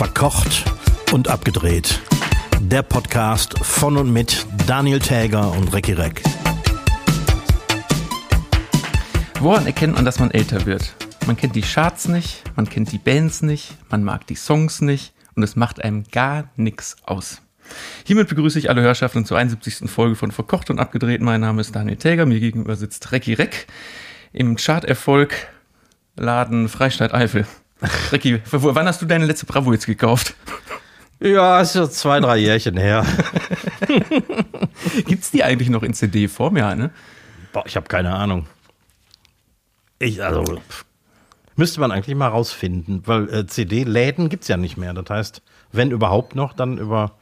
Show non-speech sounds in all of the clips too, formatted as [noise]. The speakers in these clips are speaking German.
Verkocht und abgedreht. Der Podcast von und mit Daniel Täger und Recki Reck. Woran erkennt man, dass man älter wird? Man kennt die Charts nicht, man kennt die Bands nicht, man mag die Songs nicht und es macht einem gar nichts aus. Hiermit begrüße ich alle Hörschaften zur 71. Folge von Verkocht und Abgedreht. Mein Name ist Daniel Täger, mir gegenüber sitzt Recki Reck im Charterfolg Laden Freistadt Eifel. Recki, wann hast du deine letzte Bravo jetzt gekauft? Ja, ist ja zwei, drei Jährchen her. [laughs] Gibt's die eigentlich noch in CD-Form? Ja, ne? Boah, ich habe keine Ahnung. Ich, also, müsste man eigentlich mal rausfinden, weil äh, CD-Läden gibt's ja nicht mehr. Das heißt, wenn überhaupt noch, dann über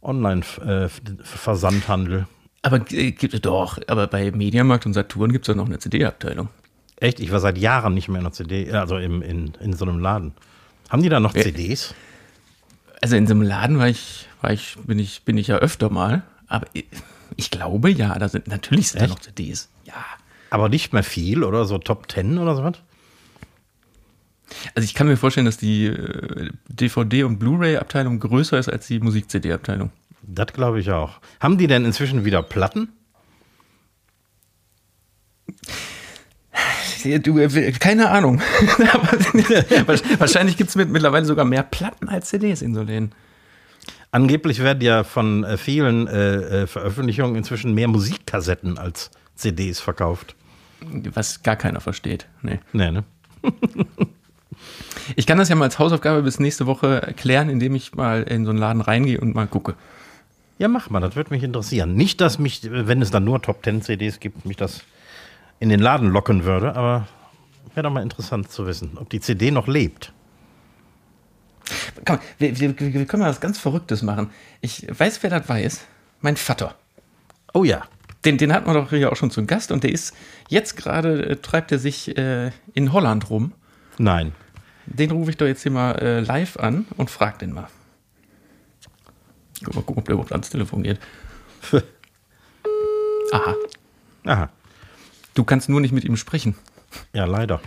Online-Versandhandel. Äh, aber äh, gibt es doch, aber bei Mediamarkt und Saturn gibt es ja noch eine CD-Abteilung. Echt? Ich war seit Jahren nicht mehr in der CD, also im, in, in so einem Laden. Haben die da noch CDs? Also in so einem Laden war ich, war ich, bin ich, bin ich ja öfter mal. Aber ich, ich glaube ja, da sind natürlich sind da noch CDs. Ja. Aber nicht mehr viel oder so Top Ten oder so was? Also ich kann mir vorstellen, dass die äh, DVD- und Blu-ray-Abteilung größer ist als die Musik-CD-Abteilung. Das glaube ich auch. Haben die denn inzwischen wieder Platten? Du, äh, keine Ahnung. [laughs] Wahrscheinlich gibt es mittlerweile sogar mehr Platten als CDs in so Läden. Angeblich werden ja von äh, vielen äh, Veröffentlichungen inzwischen mehr Musikkassetten als CDs verkauft. Was gar keiner versteht. Nee. Nee, ne? ich kann das ja mal als Hausaufgabe bis nächste Woche erklären, indem ich mal in so einen Laden reingehe und mal gucke. Ja, mach mal, das würde mich interessieren. Nicht, dass mich, wenn es dann nur Top 10 CDs gibt, mich das in den Laden locken würde, aber wäre doch mal interessant zu wissen, ob die CD noch lebt. Komm, wir, wir, wir können mal was ganz Verrücktes machen. Ich weiß, wer das weiß. Mein Vater. Oh ja. Den, den hat man doch hier auch schon zum Gast und der ist jetzt gerade, äh, treibt er sich äh, in Holland rum. Nein. Den rufe ich doch jetzt hier mal äh, live an und frag den mal. Guck mal gucken, ob der überhaupt ans Telefon geht. [laughs] Aha. Aha. Du kannst nur nicht mit ihm sprechen. Ja, leider.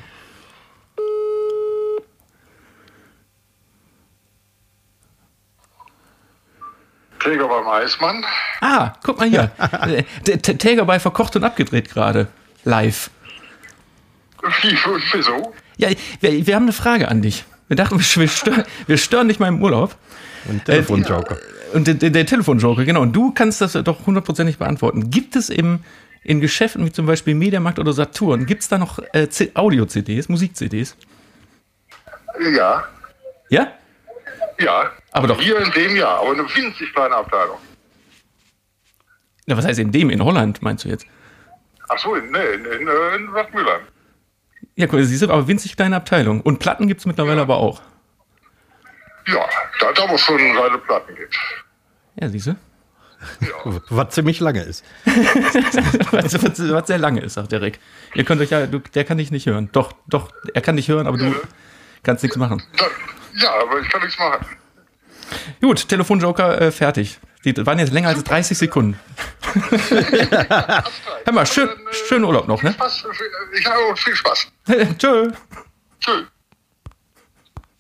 Täger beim Eismann. Ah, guck mal hier. [laughs] Täger bei Verkocht und Abgedreht gerade. Live. Wieso? Ja, wir, wir, haben eine Frage an dich. Wir dachten, wir stören, wir stören dich mal im Urlaub. Und Telefonjoker. Äh, und der, der, der Telefonjoker, genau. Und du kannst das doch hundertprozentig beantworten. Gibt es im, in Geschäften wie zum Beispiel Mediamarkt oder Saturn, gibt es da noch äh, Audio-CDs, Musik-CDs? Ja. Ja? Ja. Aber doch. Hier in dem Jahr, aber eine winzig kleine Abteilung. Na, was heißt in dem? In Holland, meinst du jetzt? Ach so, in, nee, in, in, in Bad Mühlheim. Ja, cool, siehst du, aber winzig kleine Abteilung. Und Platten gibt es mittlerweile ja. aber auch. Ja, da, da muss schon seine Platten gibt. Ja, siehst du? Ja. [laughs] Was ziemlich lange ist. [laughs] was, was, was, sehr lange ist, sagt der Rick. Ihr könnt euch ja, du, der kann dich nicht hören. Doch, doch, er kann dich hören, aber du kannst nichts machen. Ja, aber ich kann nichts machen. Gut, Telefonjoker äh, fertig. Die waren jetzt länger als 30 Sekunden. [laughs] Hör mal, schön, schönen Urlaub noch, ne? Spaß, ich habe viel Spaß. Tschö. Tschö.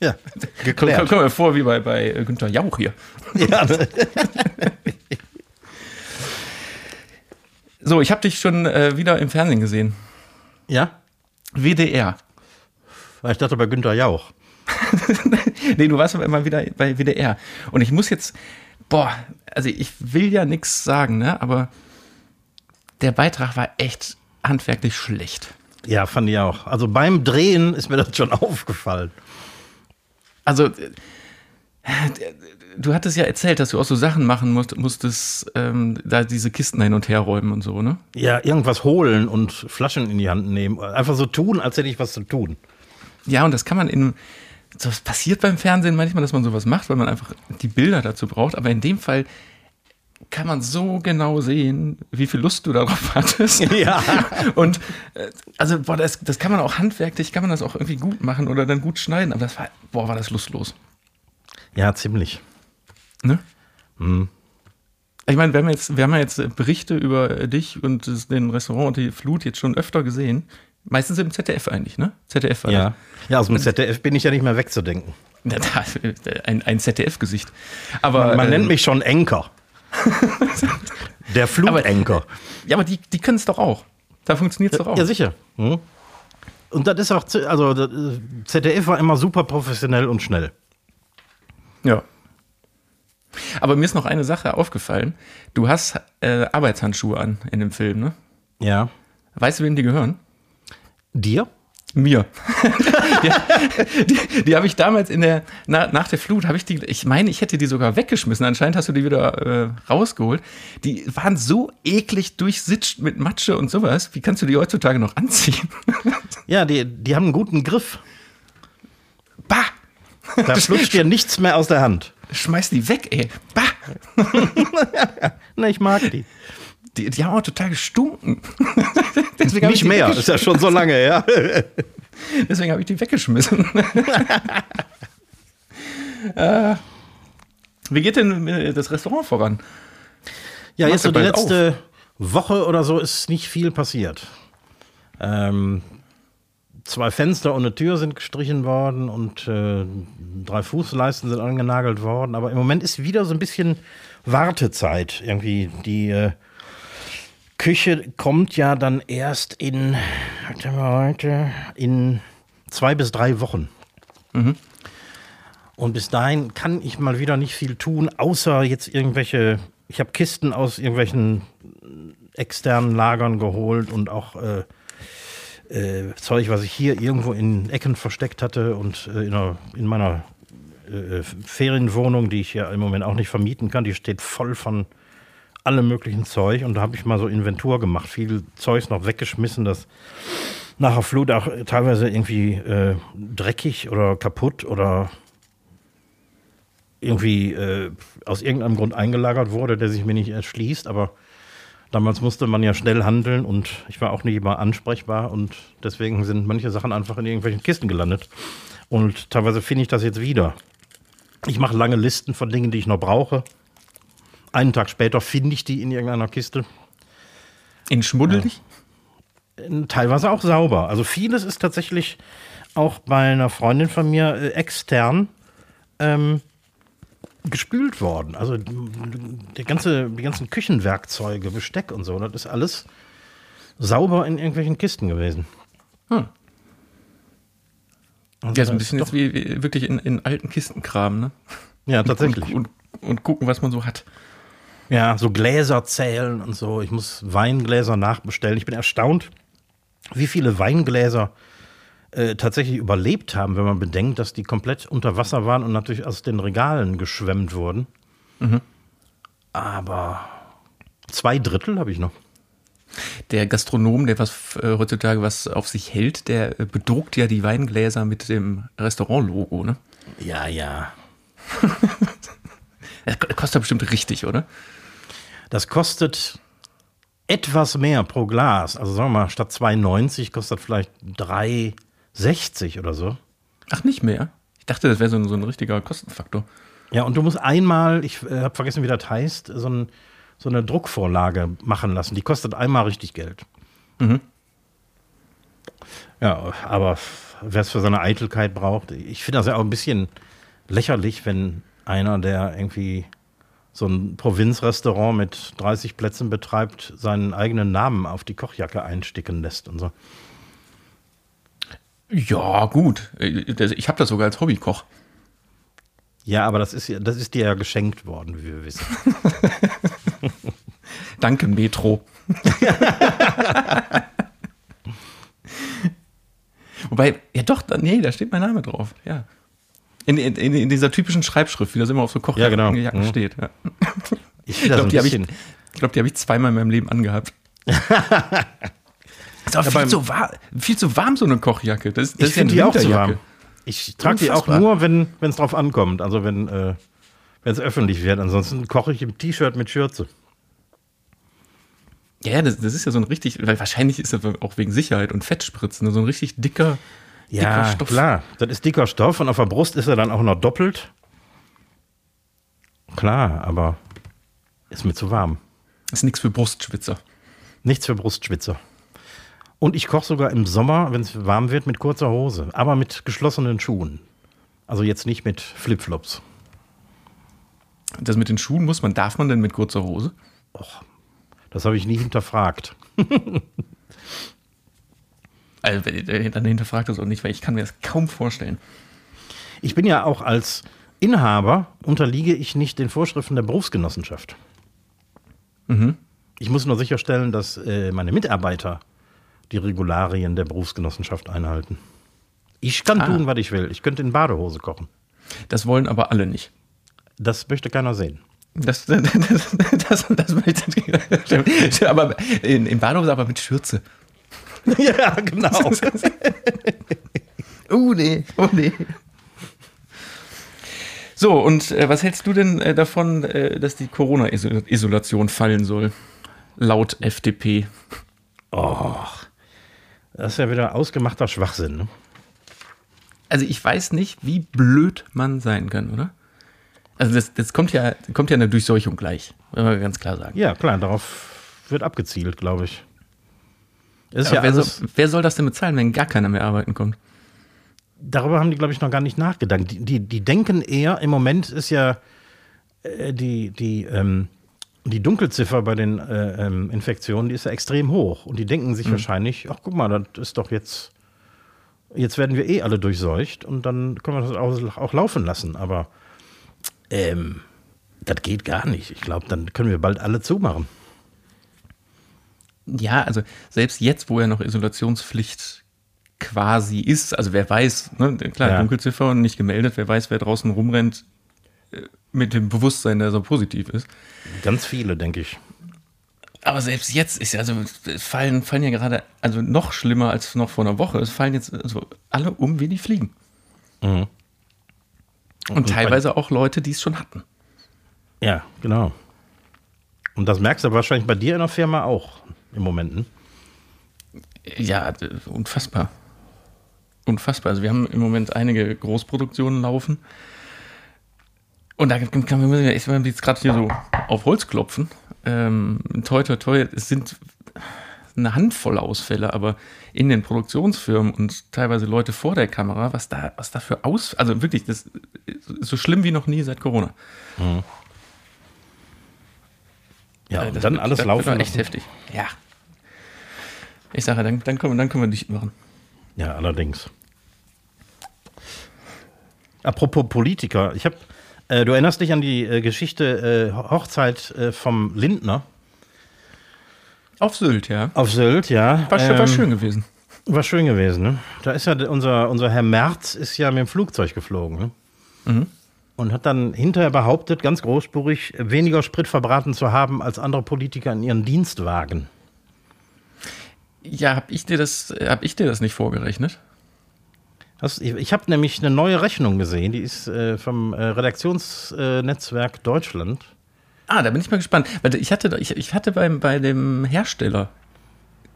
Ja, geklärt. Kommen komm wir vor wie bei, bei Günther Jauch hier. Ja. So, ich habe dich schon äh, wieder im Fernsehen gesehen. Ja? WDR. Ich dachte bei Günther Jauch. [laughs] nee, du warst aber immer wieder bei WDR. Und ich muss jetzt, boah, also ich will ja nichts sagen, ne? Aber der Beitrag war echt handwerklich schlecht. Ja, fand ich auch. Also beim Drehen ist mir das schon [laughs] aufgefallen. Also, du hattest ja erzählt, dass du auch so Sachen machen musst, musstest, ähm, da diese Kisten hin und her räumen und so, ne? Ja, irgendwas holen und Flaschen in die Hand nehmen. Einfach so tun, als hätte ich was zu tun. Ja, und das kann man in. Das passiert beim Fernsehen manchmal, dass man sowas macht, weil man einfach die Bilder dazu braucht. Aber in dem Fall kann man so genau sehen, wie viel Lust du darauf [laughs] hattest. Ja. [laughs] Und äh, also, boah, das, das kann man auch handwerklich, kann man das auch irgendwie gut machen oder dann gut schneiden. Aber das war, boah, war das lustlos. Ja, ziemlich. Ne? Hm. Ich meine, wir haben jetzt, wir haben ja jetzt Berichte über dich und das, den Restaurant und die Flut jetzt schon öfter gesehen. Meistens im ZDF eigentlich, ne? ZDF war Ja. Ja, aus dem ZDF bin ich ja nicht mehr wegzudenken. [laughs] Ein, ein ZDF-Gesicht. Aber Man, man ähm, nennt mich schon Enker. [laughs] Der Flutenker. Ja, aber die, die können es doch auch. Da funktioniert es doch auch. Ja, sicher. Hm. Und das ist auch, also das, äh, ZDF war immer super professionell und schnell. Ja. Aber mir ist noch eine Sache aufgefallen. Du hast äh, Arbeitshandschuhe an in dem Film, ne? Ja. Weißt du, wem die gehören? Dir? Mir. [laughs] die die, die habe ich damals in der, na, nach der Flut, habe ich die, ich meine, ich hätte die sogar weggeschmissen. Anscheinend hast du die wieder äh, rausgeholt. Die waren so eklig durchsitscht mit Matsche und sowas. Wie kannst du die heutzutage noch anziehen? [laughs] Ja, die, die haben einen guten Griff. bah! Da [laughs] flutscht dir nichts mehr aus der Hand. Schmeiß die weg, ey. Bah! [laughs] Na, ich mag die. Die, die haben auch total gestunken. [laughs] Deswegen Nicht mehr, ist ja schon so lange her. [laughs] Deswegen habe ich die weggeschmissen. äh, wie geht denn äh, das Restaurant voran? Ja, jetzt so die ja letzte Woche oder so ist nicht viel passiert. Ähm, zwei Fenster und eine Tür sind gestrichen worden und äh, drei Fußleisten sind angenagelt worden. Aber im Moment ist wieder so ein bisschen Wartezeit. Irgendwie die äh, Küche kommt ja dann erst in, heute, in zwei bis drei Wochen. Und bis dahin kann ich mal wieder nicht viel tun, außer jetzt irgendwelche. Ich habe Kisten aus irgendwelchen externen Lagern geholt und auch äh, äh, Zeug, was ich hier irgendwo in Ecken versteckt hatte und äh, in, einer, in meiner äh, Ferienwohnung, die ich ja im Moment auch nicht vermieten kann, die steht voll von allem möglichen Zeug. Und da habe ich mal so Inventur gemacht, viel Zeug noch weggeschmissen, das nach der Flut auch teilweise irgendwie äh, dreckig oder kaputt oder irgendwie äh, aus irgendeinem Grund eingelagert wurde, der sich mir nicht erschließt. Aber damals musste man ja schnell handeln und ich war auch nicht immer ansprechbar und deswegen sind manche Sachen einfach in irgendwelchen Kisten gelandet. Und teilweise finde ich das jetzt wieder. Ich mache lange Listen von Dingen, die ich noch brauche. Einen Tag später finde ich die in irgendeiner Kiste. In schmuddelig? Teilweise auch sauber. Also vieles ist tatsächlich auch bei einer Freundin von mir äh, extern ähm, gespült worden. Also die, ganze, die ganzen Küchenwerkzeuge, Besteck und so, das ist alles sauber in irgendwelchen Kisten gewesen. Hm. Also Ja, so ein bisschen jetzt wie, wie wirklich in, in alten Kisten kramen, ne? Ja, tatsächlich. Und, und, und gucken, was man so hat. Ja, so Gläser zählen und so. Ich muss Weingläser nachbestellen. Ich bin erstaunt, wie viele Weingläser äh, tatsächlich überlebt haben, wenn man bedenkt, dass die komplett unter Wasser waren und natürlich aus den Regalen geschwemmt wurden. Aber zwei Drittel habe ich noch. Der Gastronom, der was äh, heutzutage was auf sich hält, der äh, bedruckt ja die Weingläser mit dem Restaurant-Logo, ne? Ja, ja. [laughs] Das ko- kostet bestimmt richtig, oder? Das kostet etwas mehr pro Glas. Also sagen wir mal, statt 2,90 kostet vielleicht 3,60 oder so. Ach, nicht mehr? Ich dachte, das wäre so, ein- so ein richtiger Kostenfaktor. Ja, und du musst einmal, ich äh, habe vergessen, wie das heißt, so, ein, so eine Druckvorlage machen lassen. Die kostet einmal richtig Geld. Ja, aber wer es für seine Eitelkeit braucht, ich finde das ja auch ein bisschen lächerlich, wenn einer, der irgendwie so ein Provinzrestaurant mit 30 Plätzen betreibt, seinen eigenen Namen auf die Kochjacke einsticken lässt und so. Ja, gut. Äh, Ich habe das sogar als Hobbykoch. Ja, aber das ist, ja- das ist dir ja geschenkt worden, wie wir wissen. [laughs] Danke, Metro. [laughs] Wobei, ja doch, nee, da steht mein Name drauf, ja. In, in, in dieser typischen Schreibschrift, wie das immer auf so Ja, genau. Kochjacken Mhm. steht. Ja. Ich glaube, die habe ich, glaub, hab ich zweimal in meinem Leben angehabt. [laughs] ist aber viel, beim- zu warm, viel zu warm, so eine Kochjacke. Das, das Ich ja finde die auch zu warm. Ich trage die auch nur, wenn es drauf ankommt. Also wenn äh, es öffentlich wird. Ansonsten koche ich im T-Shirt mit Schürze. Ja, das, das ist ja so ein richtig, weil wahrscheinlich ist das auch wegen Sicherheit und Fettspritzen, so ein richtig dicker, dicker Ja, Stoff. klar. Das ist dicker Stoff und auf der Brust ist er dann auch noch doppelt. Klar, aber ist mir zu warm. Ist nichts für Brustschwitzer. Nichts für Brustschwitzer. Und ich koche sogar im Sommer, wenn es warm wird, mit kurzer Hose, aber mit geschlossenen Schuhen. Also jetzt nicht mit Flipflops. Das mit den Schuhen muss man, darf man denn mit kurzer Hose? Das habe ich nie hinterfragt. [laughs] Also, dann hinterfragt das auch nicht, weil ich kann mir das kaum vorstellen. Ich bin ja auch als Inhaber unterliege ich nicht den Vorschriften der Berufsgenossenschaft. Ich muss nur sicherstellen, dass äh, meine Mitarbeiter die Regularien der Berufsgenossenschaft einhalten. Ich kann Ah. tun, was ich will. Ich könnte in Badehose kochen. Das wollen aber alle nicht. Das möchte keiner sehen. Das, [laughs] das, das, das möchte ich. Aber in, in Badehose, aber mit Schürze. [laughs] ja, genau. [laughs] Oh nee, oh nee. So, und äh, was hältst du denn äh, davon, äh, dass die Corona-Isolation fallen soll? Laut FDP. Das ist ja wieder ausgemachter Schwachsinn. Ne? Also ich weiß nicht, wie blöd man sein kann, oder? Also das, das kommt ja, kommt ja eine Durchseuchung gleich, wenn wir ganz klar sagen. Ja, klar, darauf wird abgezielt, glaube ich. Ist Aber ja wer, soll, wer soll das denn bezahlen, wenn gar keiner mehr arbeiten kommt? darüber haben die, glaube ich, noch gar nicht nachgedacht. Die, die, die denken eher, im Moment ist ja äh, die, die, ähm, die Dunkelziffer bei den äh, ähm, Infektionen, die ist ja extrem hoch. Und die denken sich wahrscheinlich, ach guck mal, das ist doch jetzt, jetzt werden wir eh alle durchseucht und dann können wir das auch, auch laufen lassen. Aber ähm, das geht gar nicht. Ich glaube, dann können wir bald alle zumachen. Ja, also selbst jetzt, wo ja noch Isolationspflicht quasi ist, also wer weiß, ne, klar, Ja. Dunkelziffer und nicht gemeldet, wer weiß, wer draußen rumrennt mit dem Bewusstsein, dass er positiv ist. Ganz viele, denke ich. Aber selbst jetzt ist ja, also es fallen, fallen ja gerade, also noch schlimmer als noch vor einer Woche, es fallen jetzt also alle um wie die Fliegen. Mhm. Und, teilweise auch Leute, die es schon hatten. Ja, genau. Und das merkst du wahrscheinlich bei dir in der Firma auch im Moment. Ne? Ja, unfassbar. Unfassbar. Also wir haben im Moment einige Großproduktionen laufen. Und da kann man jetzt gerade hier so auf Holz klopfen. Ähm, toi, toi, toi, es sind eine Handvoll Ausfälle, aber in den Produktionsfirmen und teilweise Leute vor der Kamera, was da, was da für aus, also wirklich, das ist so schlimm wie noch nie seit Corona. Ja, Äh, und dann wird- alles das laufen. Wird echt heftig. Ja. Ich sage, dann, dann, können wir, dann können wir dicht machen. Ja, allerdings. Apropos Politiker, ich habe, äh, du erinnerst dich an die äh, Geschichte äh, Hochzeit äh, vom Lindner Auf Sylt, ja. auf Sylt, ja. War, war Ähm, schön gewesen. War schön gewesen, ne? Da ist ja unser, unser Herr Merz ist ja mit dem Flugzeug geflogen, ne? Mhm. Und hat dann hinterher behauptet, ganz großspurig, weniger Sprit verbraten zu haben als andere Politiker in ihren Dienstwagen. Ja, hab ich dir das, hab ich dir das nicht vorgerechnet? Ich habe nämlich eine neue Rechnung gesehen, die ist äh, vom äh, Redaktionsnetzwerk Deutschland. Ah, da bin ich mal gespannt. Weil ich hatte, ich, ich hatte beim, bei dem Hersteller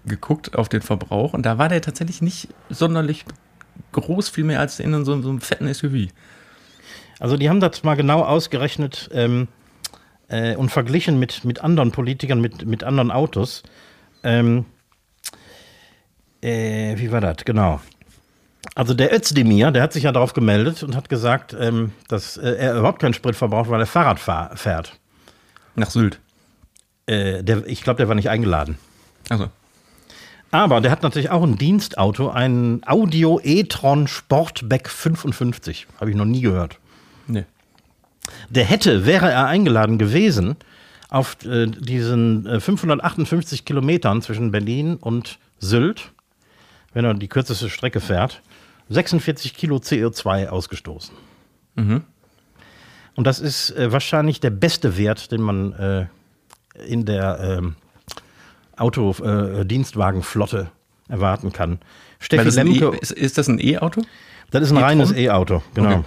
geguckt auf den Verbrauch und da war der tatsächlich nicht sonderlich groß, viel mehr als in so, so einem fetten SUV. Also die haben das mal genau ausgerechnet ähm, äh, und verglichen mit, mit anderen Politikern, mit, mit anderen Autos. Ähm, äh, wie war das? Genau. Also der Özdemir, der hat sich ja darauf gemeldet und hat gesagt, ähm, dass äh, er überhaupt keinen Sprit verbraucht, weil er Fahrrad fahr fährt. Nach Sylt. Äh, der, ich glaube, der war nicht eingeladen. Also. Aber der hat natürlich auch ein Dienstauto, ein Audio e-tron Sportback 55. Habe ich noch nie gehört. Nee. Der hätte, wäre er eingeladen gewesen, auf äh, diesen äh, 558 Kilometern zwischen Berlin und Sylt, wenn er die kürzeste Strecke fährt, 46 Kilo CO2 ausgestoßen. Und das ist äh, wahrscheinlich der beste Wert, den man äh, in der ähm, Auto-Dienstwagenflotte erwarten kann. Steffi das e, Lemke. ist, ist das ein E-Auto? Das ist ein E-tron? reines E-Auto, genau. Okay.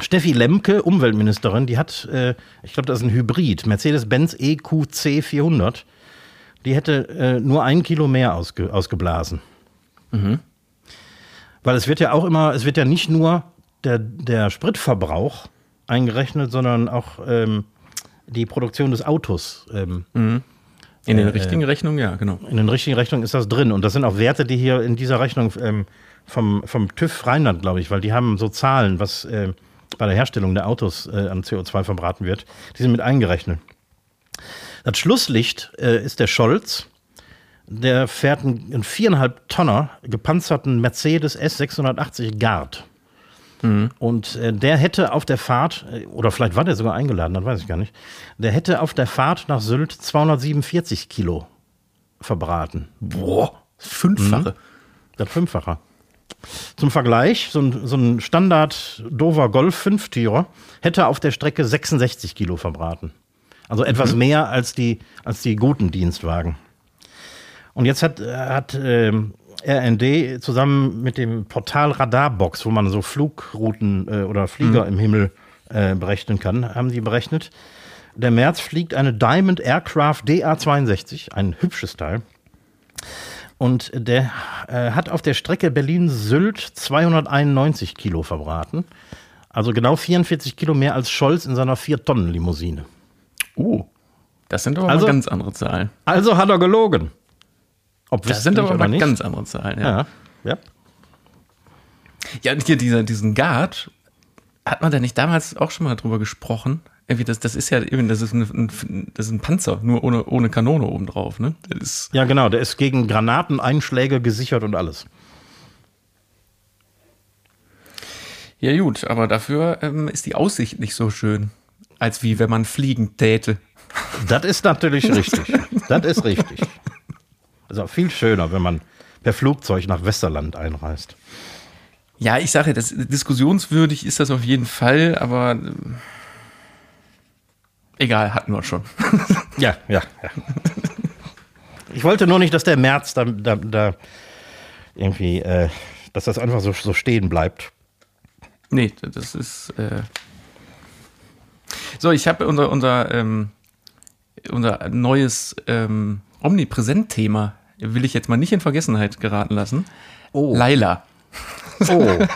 Steffi Lemke, Umweltministerin, die hat, äh, ich glaube, das ist ein Hybrid, Mercedes-Benz E EQC 400. Die hätte äh, nur ein Kilo mehr ausge ausgeblasen. Weil es wird ja auch immer, es wird ja nicht nur der, der Spritverbrauch eingerechnet, sondern auch ähm, die Produktion des Autos. Ähm, In den richtigen Rechnungen, ja, genau. In den richtigen Rechnungen ist das drin. Und das sind auch Werte, die hier in dieser Rechnung ähm, vom, vom TÜV Rheinland, glaube ich, weil die haben so Zahlen, was äh, bei der Herstellung der Autos äh, an CO2 verbraten wird. Die sind mit eingerechnet. Das Schlusslicht äh, ist der Scholz. Der fährt einen, viereinhalb Tonner gepanzerten Mercedes S680 Guard. Und äh, der hätte auf der Fahrt, äh, oder vielleicht war der sogar eingeladen, das weiß ich gar nicht, der hätte auf der Fahrt nach Sylt 247 Kilo verbraten. Boah, fünffache. Das Fünffache. Zum Vergleich, so ein, so ein Standard Dover Golf 5-Tierer hätte auf der Strecke 66 Kilo verbraten. Also etwas mehr als die, als die guten Dienstwagen. Und jetzt hat, äh, hat ähm, RND zusammen mit dem Portal Radarbox, wo man so Flugrouten äh, oder Flieger im Himmel äh, berechnen kann, haben die berechnet. Der März fliegt eine Diamond Aircraft DA62, ein hübsches Teil. Und der äh, hat auf der Strecke Berlin-Sylt 291 Kilo verbraten. Also genau 44 Kilo mehr als Scholz in seiner 4-Tonnen-Limousine. Uh, das sind aber Also- ganz andere Zahlen. Also hat er gelogen. Ob Das sind aber mal nicht. ganz andere Zahlen, ja. Ja. ja. Ja, und hier dieser, diesen Guard, hat man da nicht damals auch schon mal drüber gesprochen? Irgendwie, das, das ist ja eben, das ist ein, das ist ein Panzer, nur ohne, ohne Kanone obendrauf, ne? Ja, genau. Der ist gegen Granateneinschläge gesichert und alles. ja, gut, aber dafür ähm, ist die Aussicht nicht so schön, als wie wenn man fliegen täte. Das ist natürlich richtig. Das ist richtig. [laughs] Also viel schöner, wenn man per Flugzeug nach Westerland einreist. Ja, ich sage, das diskussionswürdig ist das auf jeden Fall, aber ähm, egal, hatten wir schon. [laughs] Ja, ja, ja. Ich wollte nur nicht, dass der März da, da, da irgendwie, äh, dass das einfach so, so stehen bleibt. Nee, das ist. Äh so, ich habe unser, unser, ähm, unser neues ähm, Omnipräsent-Thema, will ich jetzt mal nicht in Vergessenheit geraten lassen. Oh. Laila. Oh. [laughs]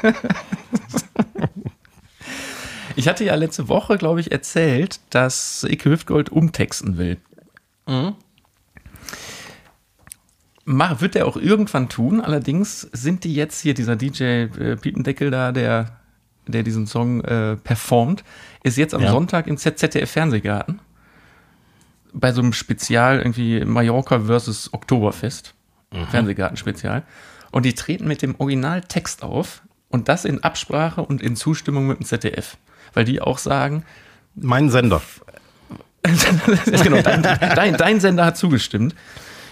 Ich hatte ja letzte Woche, glaube ich, erzählt, dass Ike Hüftgold umtexten will. Mach, wird er auch irgendwann tun, allerdings sind die jetzt hier, dieser DJ äh, Piependeckel da, der, der diesen Song äh, performt, ist jetzt am Ja. Sonntag im ZDF Fernsehgarten bei so einem Spezial irgendwie Mallorca versus Oktoberfest. Fernsehgarten-Spezial. Und die treten mit dem Originaltext auf und das in Absprache und in Zustimmung mit dem ZDF. Weil die auch sagen, Mein Sender. [laughs] genau, dein, dein, dein Sender hat zugestimmt,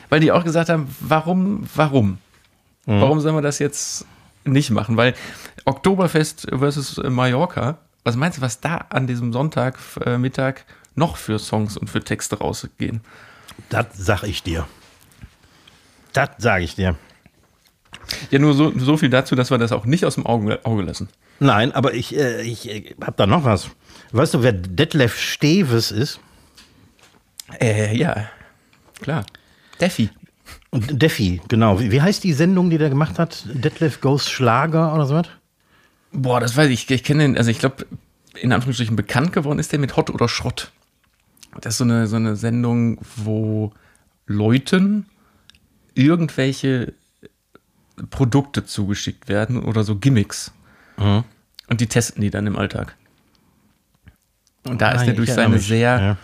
weil die auch gesagt haben, warum, warum? Warum sollen wir das jetzt nicht machen? Weil Oktoberfest versus Mallorca, was meinst du, was da an diesem Sonntag äh, noch für Songs und für Texte rausgehen? Das sag ich dir. Das sage ich dir. Ja, nur so, so viel dazu, dass wir das auch nicht aus dem Auge, Auge lassen. Nein, aber ich, äh, ich äh, hab da noch was. Weißt du, wer Detlef Steves ist? Äh, ja, klar. Deffi. Und Deffi, genau. Wie, wie heißt die Sendung, die der gemacht hat? Detlef Goes Schlager oder so was? Boah, das weiß ich. Ich kenne den, also ich glaube, in Anführungsstrichen bekannt geworden ist der mit Hot oder Schrott. Das ist so eine, so eine Sendung, wo Leuten irgendwelche Produkte zugeschickt werden oder so Gimmicks. Mhm. Und die testen die dann im Alltag. Und da ist Ah, er ich durch seine mich, sehr, ja.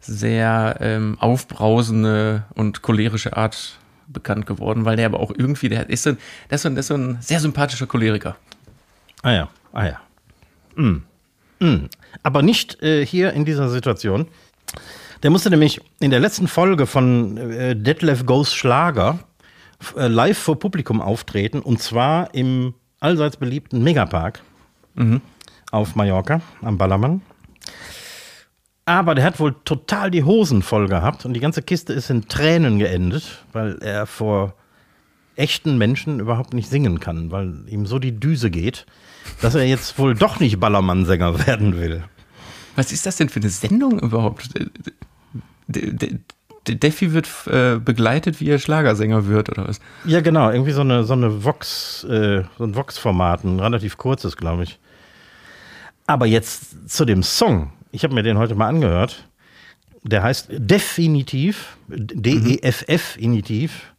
sehr ähm, aufbrausende und cholerische Art bekannt geworden, weil der aber auch irgendwie, der ist so, ein- der ist so, der ist so ein sehr sympathischer Choleriker. Ah ja, ah ja. Mm. Mm. Aber nicht äh, hier in dieser Situation. Der musste nämlich in der letzten Folge von äh, Detlef Goes Schlager äh, live vor Publikum auftreten und zwar im allseits beliebten Megapark auf Mallorca am Ballermann. Aber der hat wohl total die Hosen voll gehabt und die ganze Kiste ist in Tränen geendet, weil er vor echten Menschen überhaupt nicht singen kann, weil ihm so die Düse geht, dass er jetzt wohl doch nicht Ballermann-Sänger [laughs] werden will. Was ist das denn für eine Sendung überhaupt? De- de- de- Deffi wird äh, begleitet, wie er Schlagersänger wird, oder was? Ja, genau, irgendwie so eine, so eine Vox, äh, so ein Vox-Format, ein relativ kurzes, glaube ich. Aber jetzt zu dem Song. Ich habe mir den heute mal angehört. Der heißt Definitiv, D-E-F-F, Initiv.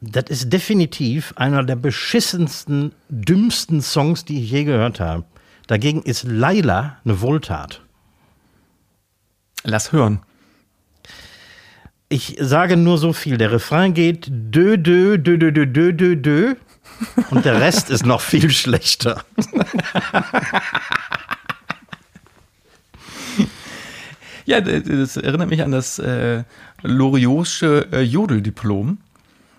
Das ist definitiv einer der beschissensten, dümmsten Songs, die ich je gehört habe. Dagegen ist Laila eine Wohltat. Lass hören. Ich sage nur so viel. Der Refrain geht dö, dö, dö, dö, dö, dö, dö, dö. Und der Rest ist noch viel schlechter. Ja, das erinnert mich an das äh, Loriotsche äh, Jodeldiplom.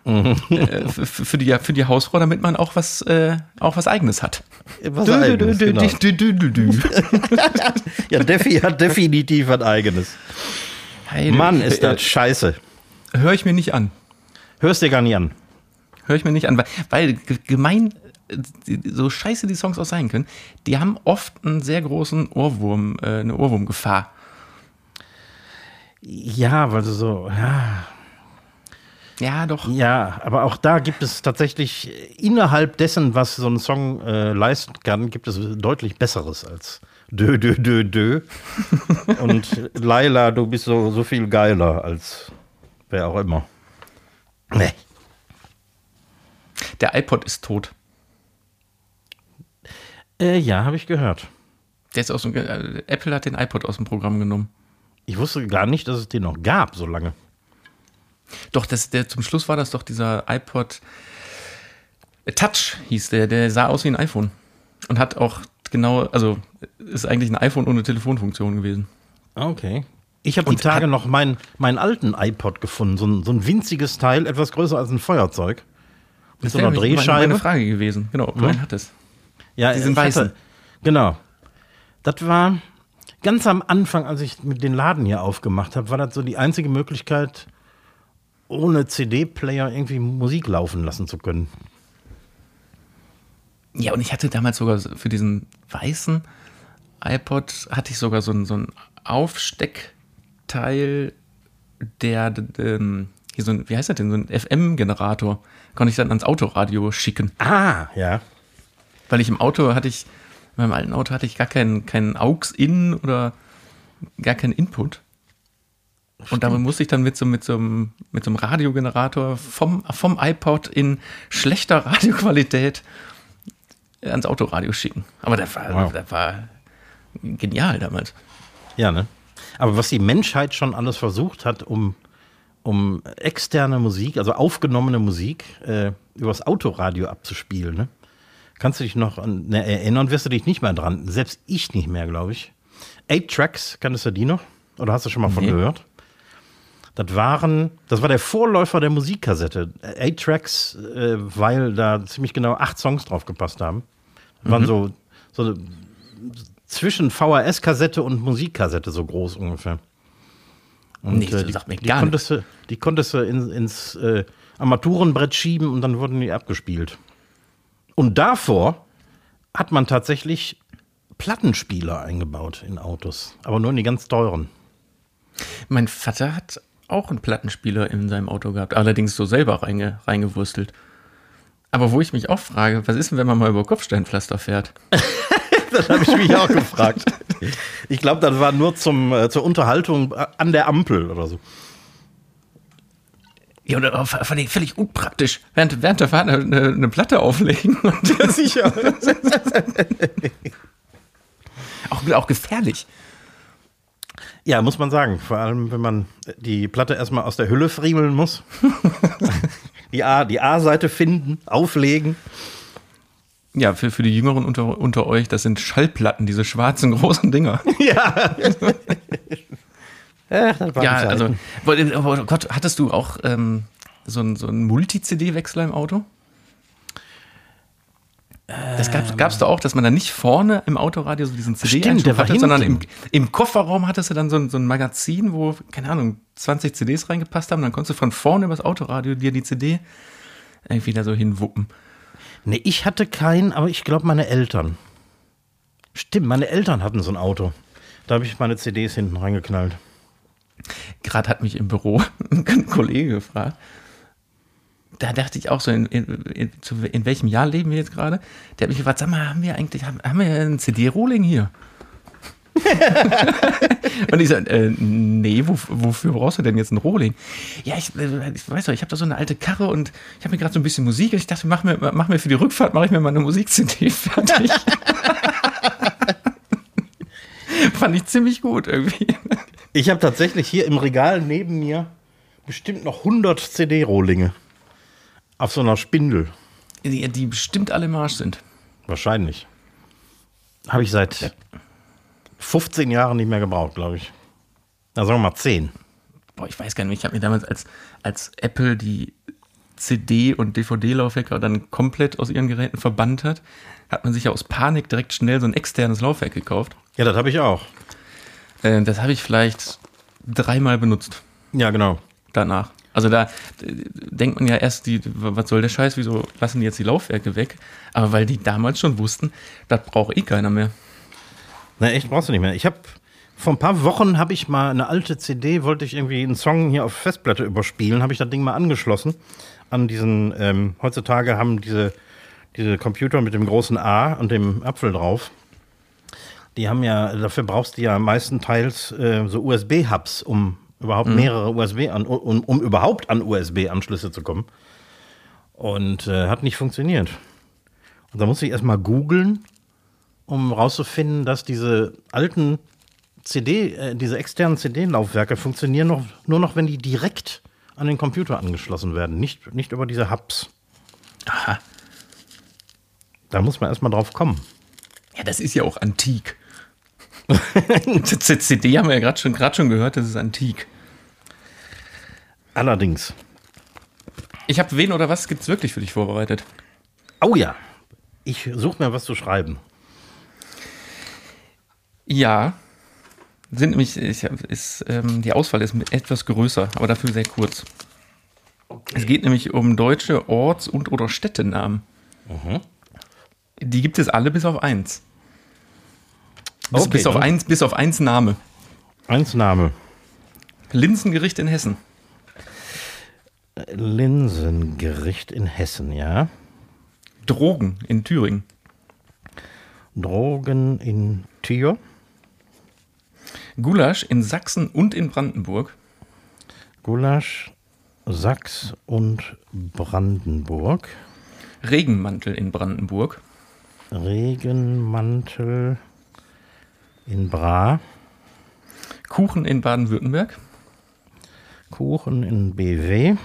Äh, für, die, für die Hausfrau, damit man auch was, äh, auch was Eigenes hat. Was dü- eigenes, dü- genau. [laughs] Ja, Defi hat definitiv was eigenes. Hey, Mann, ist äh, das scheiße. Höre ich mir nicht an. Hörst dir gar nicht an. Höre ich mir nicht an, weil, weil ge- gemein, äh, so scheiße die Songs auch sein können, die haben oft einen sehr großen Ohrwurm, äh, eine Ohrwurmgefahr. Ja, weil du so, ja, Ja, doch. ja, aber auch da gibt es tatsächlich innerhalb dessen, was so ein Song äh, leisten kann, gibt es deutlich Besseres als Dö, Dö, Dö, Dö. [laughs] Und Laila, du bist so, so viel geiler als wer auch immer. Nee. Der iPod ist tot. Äh, ja, habe ich gehört. Der ist aus dem, äh, Apple hat den iPod aus dem Programm genommen. Ich wusste gar nicht, dass es den noch gab, so lange. Doch, das, der, zum Schluss war das doch dieser iPod Touch, hieß der. Der sah aus wie ein iPhone. Und hat auch genau, also ist eigentlich ein iPhone ohne Telefonfunktion gewesen. Okay. Ich habe die Tage hat- noch meinen, meinen alten iPod gefunden. So ein, so ein winziges Teil, etwas größer als ein Feuerzeug. Mit so einer Drehscheibe. Meine Frage gewesen. Genau, ob du einen hattest. Ja, Diesen ich hatte- weißen. Genau. Das war ganz am Anfang, als ich mit den Laden hier aufgemacht habe, war das so die einzige Möglichkeit, ohne CD-Player irgendwie Musik laufen lassen zu können. Ja, und ich hatte damals sogar so- für diesen weißen iPod hatte ich sogar so ein, so ein Aufsteckteil, der, ähm, hier so ein, wie heißt das denn, so ein FM-Generator, konnte ich dann ans Autoradio schicken. Ah, ja. Weil ich im Auto hatte ich, in meinem alten Auto hatte ich gar keinen, keinen AUX-In oder gar keinen Input. Und damit musste ich dann mit so, mit so, einem, mit so einem Radiogenerator vom, vom iPod in schlechter [laughs] Radioqualität ans Autoradio schicken. Aber das war, Wow. das war genial damals. Ja, ne? Aber was die Menschheit schon alles versucht hat, um, um externe Musik, also aufgenommene Musik, äh, übers Autoradio abzuspielen, ne? Kannst du dich noch an, ne, erinnern, wirst du dich nicht mehr dran. Selbst ich nicht mehr, glaube ich. Eight Tracks, kanntest du die noch? Oder hast du schon mal von Nee. gehört? Das waren, das war der Vorläufer der Musikkassette. Eight Tracks, äh, weil da ziemlich genau acht Songs drauf gepasst haben. Das waren so, so zwischen VHS-Kassette und Musikkassette so groß ungefähr. Und Nee, äh, die, sagt mir die, gar konntest du, die konntest du in, ins äh, Armaturenbrett schieben und dann wurden die abgespielt. Und davor hat man tatsächlich Plattenspieler eingebaut in Autos, aber nur in die ganz teuren. Mein Vater hat auch einen Plattenspieler in seinem Auto gehabt, allerdings so selber reinge, reingewurstelt. Aber wo ich mich auch frage, was ist denn, wenn man mal über Kopfsteinpflaster fährt? [laughs] Das habe ich mich auch gefragt. Ich glaube, das war nur zum, äh, zur Unterhaltung an der Ampel oder so. Ja, oder auch völlig, völlig unpraktisch. Während, während der Fahrt eine, eine Platte auflegen. Und [laughs] ja, sicher. [laughs] auch, auch gefährlich. Ja, muss man sagen. Vor allem, wenn man die Platte erstmal aus der Hülle friemeln muss. [laughs] die A-Seite finden, auflegen. Ja, für, für die Jüngeren unter, unter euch, das sind Schallplatten, diese schwarzen [laughs] großen Dinger. Ja. [laughs] Ach, das waren Ja, Zeiten. also, aber Gott, hattest du auch ähm, so einen so einen Multi-CD-Wechsler im Auto? Das gab es da auch, dass man dann nicht vorne im Autoradio so diesen CD-Einschub hatte, sondern im, im Kofferraum hattest du dann so ein, so ein Magazin, wo, keine Ahnung, 20 CDs reingepasst haben. Dann konntest du von vorne übers Autoradio dir die CD irgendwie da so hinwuppen. Nee, ich hatte keinen, aber ich glaube meine Eltern. Stimmt, meine Eltern hatten so ein Auto. Da habe ich meine CDs hinten reingeknallt. Gerade hat mich im Büro [laughs] ein Kollege gefragt. Da dachte ich auch so, in, in, in, zu, in welchem Jahr leben wir jetzt gerade? Der hat mich gefragt, sag mal, haben wir eigentlich, haben, haben wir ein CD-Rolling hier? [laughs] und ich sage, äh, nee, wo, wofür brauchst du denn jetzt einen Rohling? Ja, ich, äh, ich weiß doch, ich habe da so eine alte Karre und ich habe mir gerade so ein bisschen Musik und ich dachte, mach mir, mach mir für die Rückfahrt, mache ich mir mal eine Musik-CD [laughs] fertig. [laughs] Fand ich ziemlich gut irgendwie. Ich habe tatsächlich hier im Regal neben mir bestimmt noch 100 CD-Rohlinge. Auf so einer Spindel. Die, die bestimmt alle im Arsch sind. Wahrscheinlich. Habe ich seit 15 Jahren nicht mehr gebraucht, glaube ich. Na, sagen wir mal 10. Boah, ich weiß gar nicht, ich habe mir damals als, als Apple die CD- und DVD-Laufwerke dann komplett aus ihren Geräten verbannt hat, hat man sich ja aus Panik direkt schnell so ein externes Laufwerk gekauft. Ja, das habe ich auch. Äh, das habe ich vielleicht dreimal benutzt Ja, genau. danach. Also da äh, denkt man ja erst, die, was soll der Scheiß, wieso lassen die jetzt die Laufwerke weg? Aber weil die damals schon wussten, das braucht eh keiner mehr. Na, echt, brauchst du nicht mehr. Ich habe vor ein paar Wochen habe ich mal eine alte CD, wollte ich irgendwie einen Song hier auf Festplatte überspielen, habe ich das Ding mal angeschlossen an diesen, ähm, heutzutage haben diese, diese Computer mit dem großen A und dem Apfel drauf. Die haben ja, dafür brauchst du ja meistenteils äh, so USB-Hubs, um überhaupt mehrere USB an, um, um überhaupt an USB-Anschlüsse zu kommen. Und äh, hat nicht funktioniert. Und da musste ich erstmal googeln, um rauszufinden, dass diese alten CD, äh, diese externen CD-Laufwerke funktionieren noch, nur noch, wenn die direkt an den Computer angeschlossen werden, nicht, nicht über diese Hubs. Aha. Da muss man erstmal drauf kommen. Ja, das ist ja auch antik. [laughs] CD haben wir ja gerade schon, grad schon gehört, das ist antik. Allerdings. Ich habe wen oder was gibt's wirklich für dich vorbereitet? Oh ja, ich suche mir was zu schreiben. Ja, sind nämlich, ich, ist, ähm, die Auswahl ist etwas größer, aber dafür sehr kurz. Es geht nämlich um deutsche Orts- und oder Städtenamen. Die gibt es alle bis auf eins. Bis, Okay, bis, auf eins bis auf eins Name. Eins Name. Linsengericht in Hessen. Linsengericht in Hessen, ja. Drogen in Thüringen. Drogen in Tür. Gulasch in Sachsen und in Brandenburg. Gulasch, Sachs und Brandenburg. Regenmantel in Brandenburg. Regenmantel in Bra. Kuchen in Baden-Württemberg. Kuchen in BW.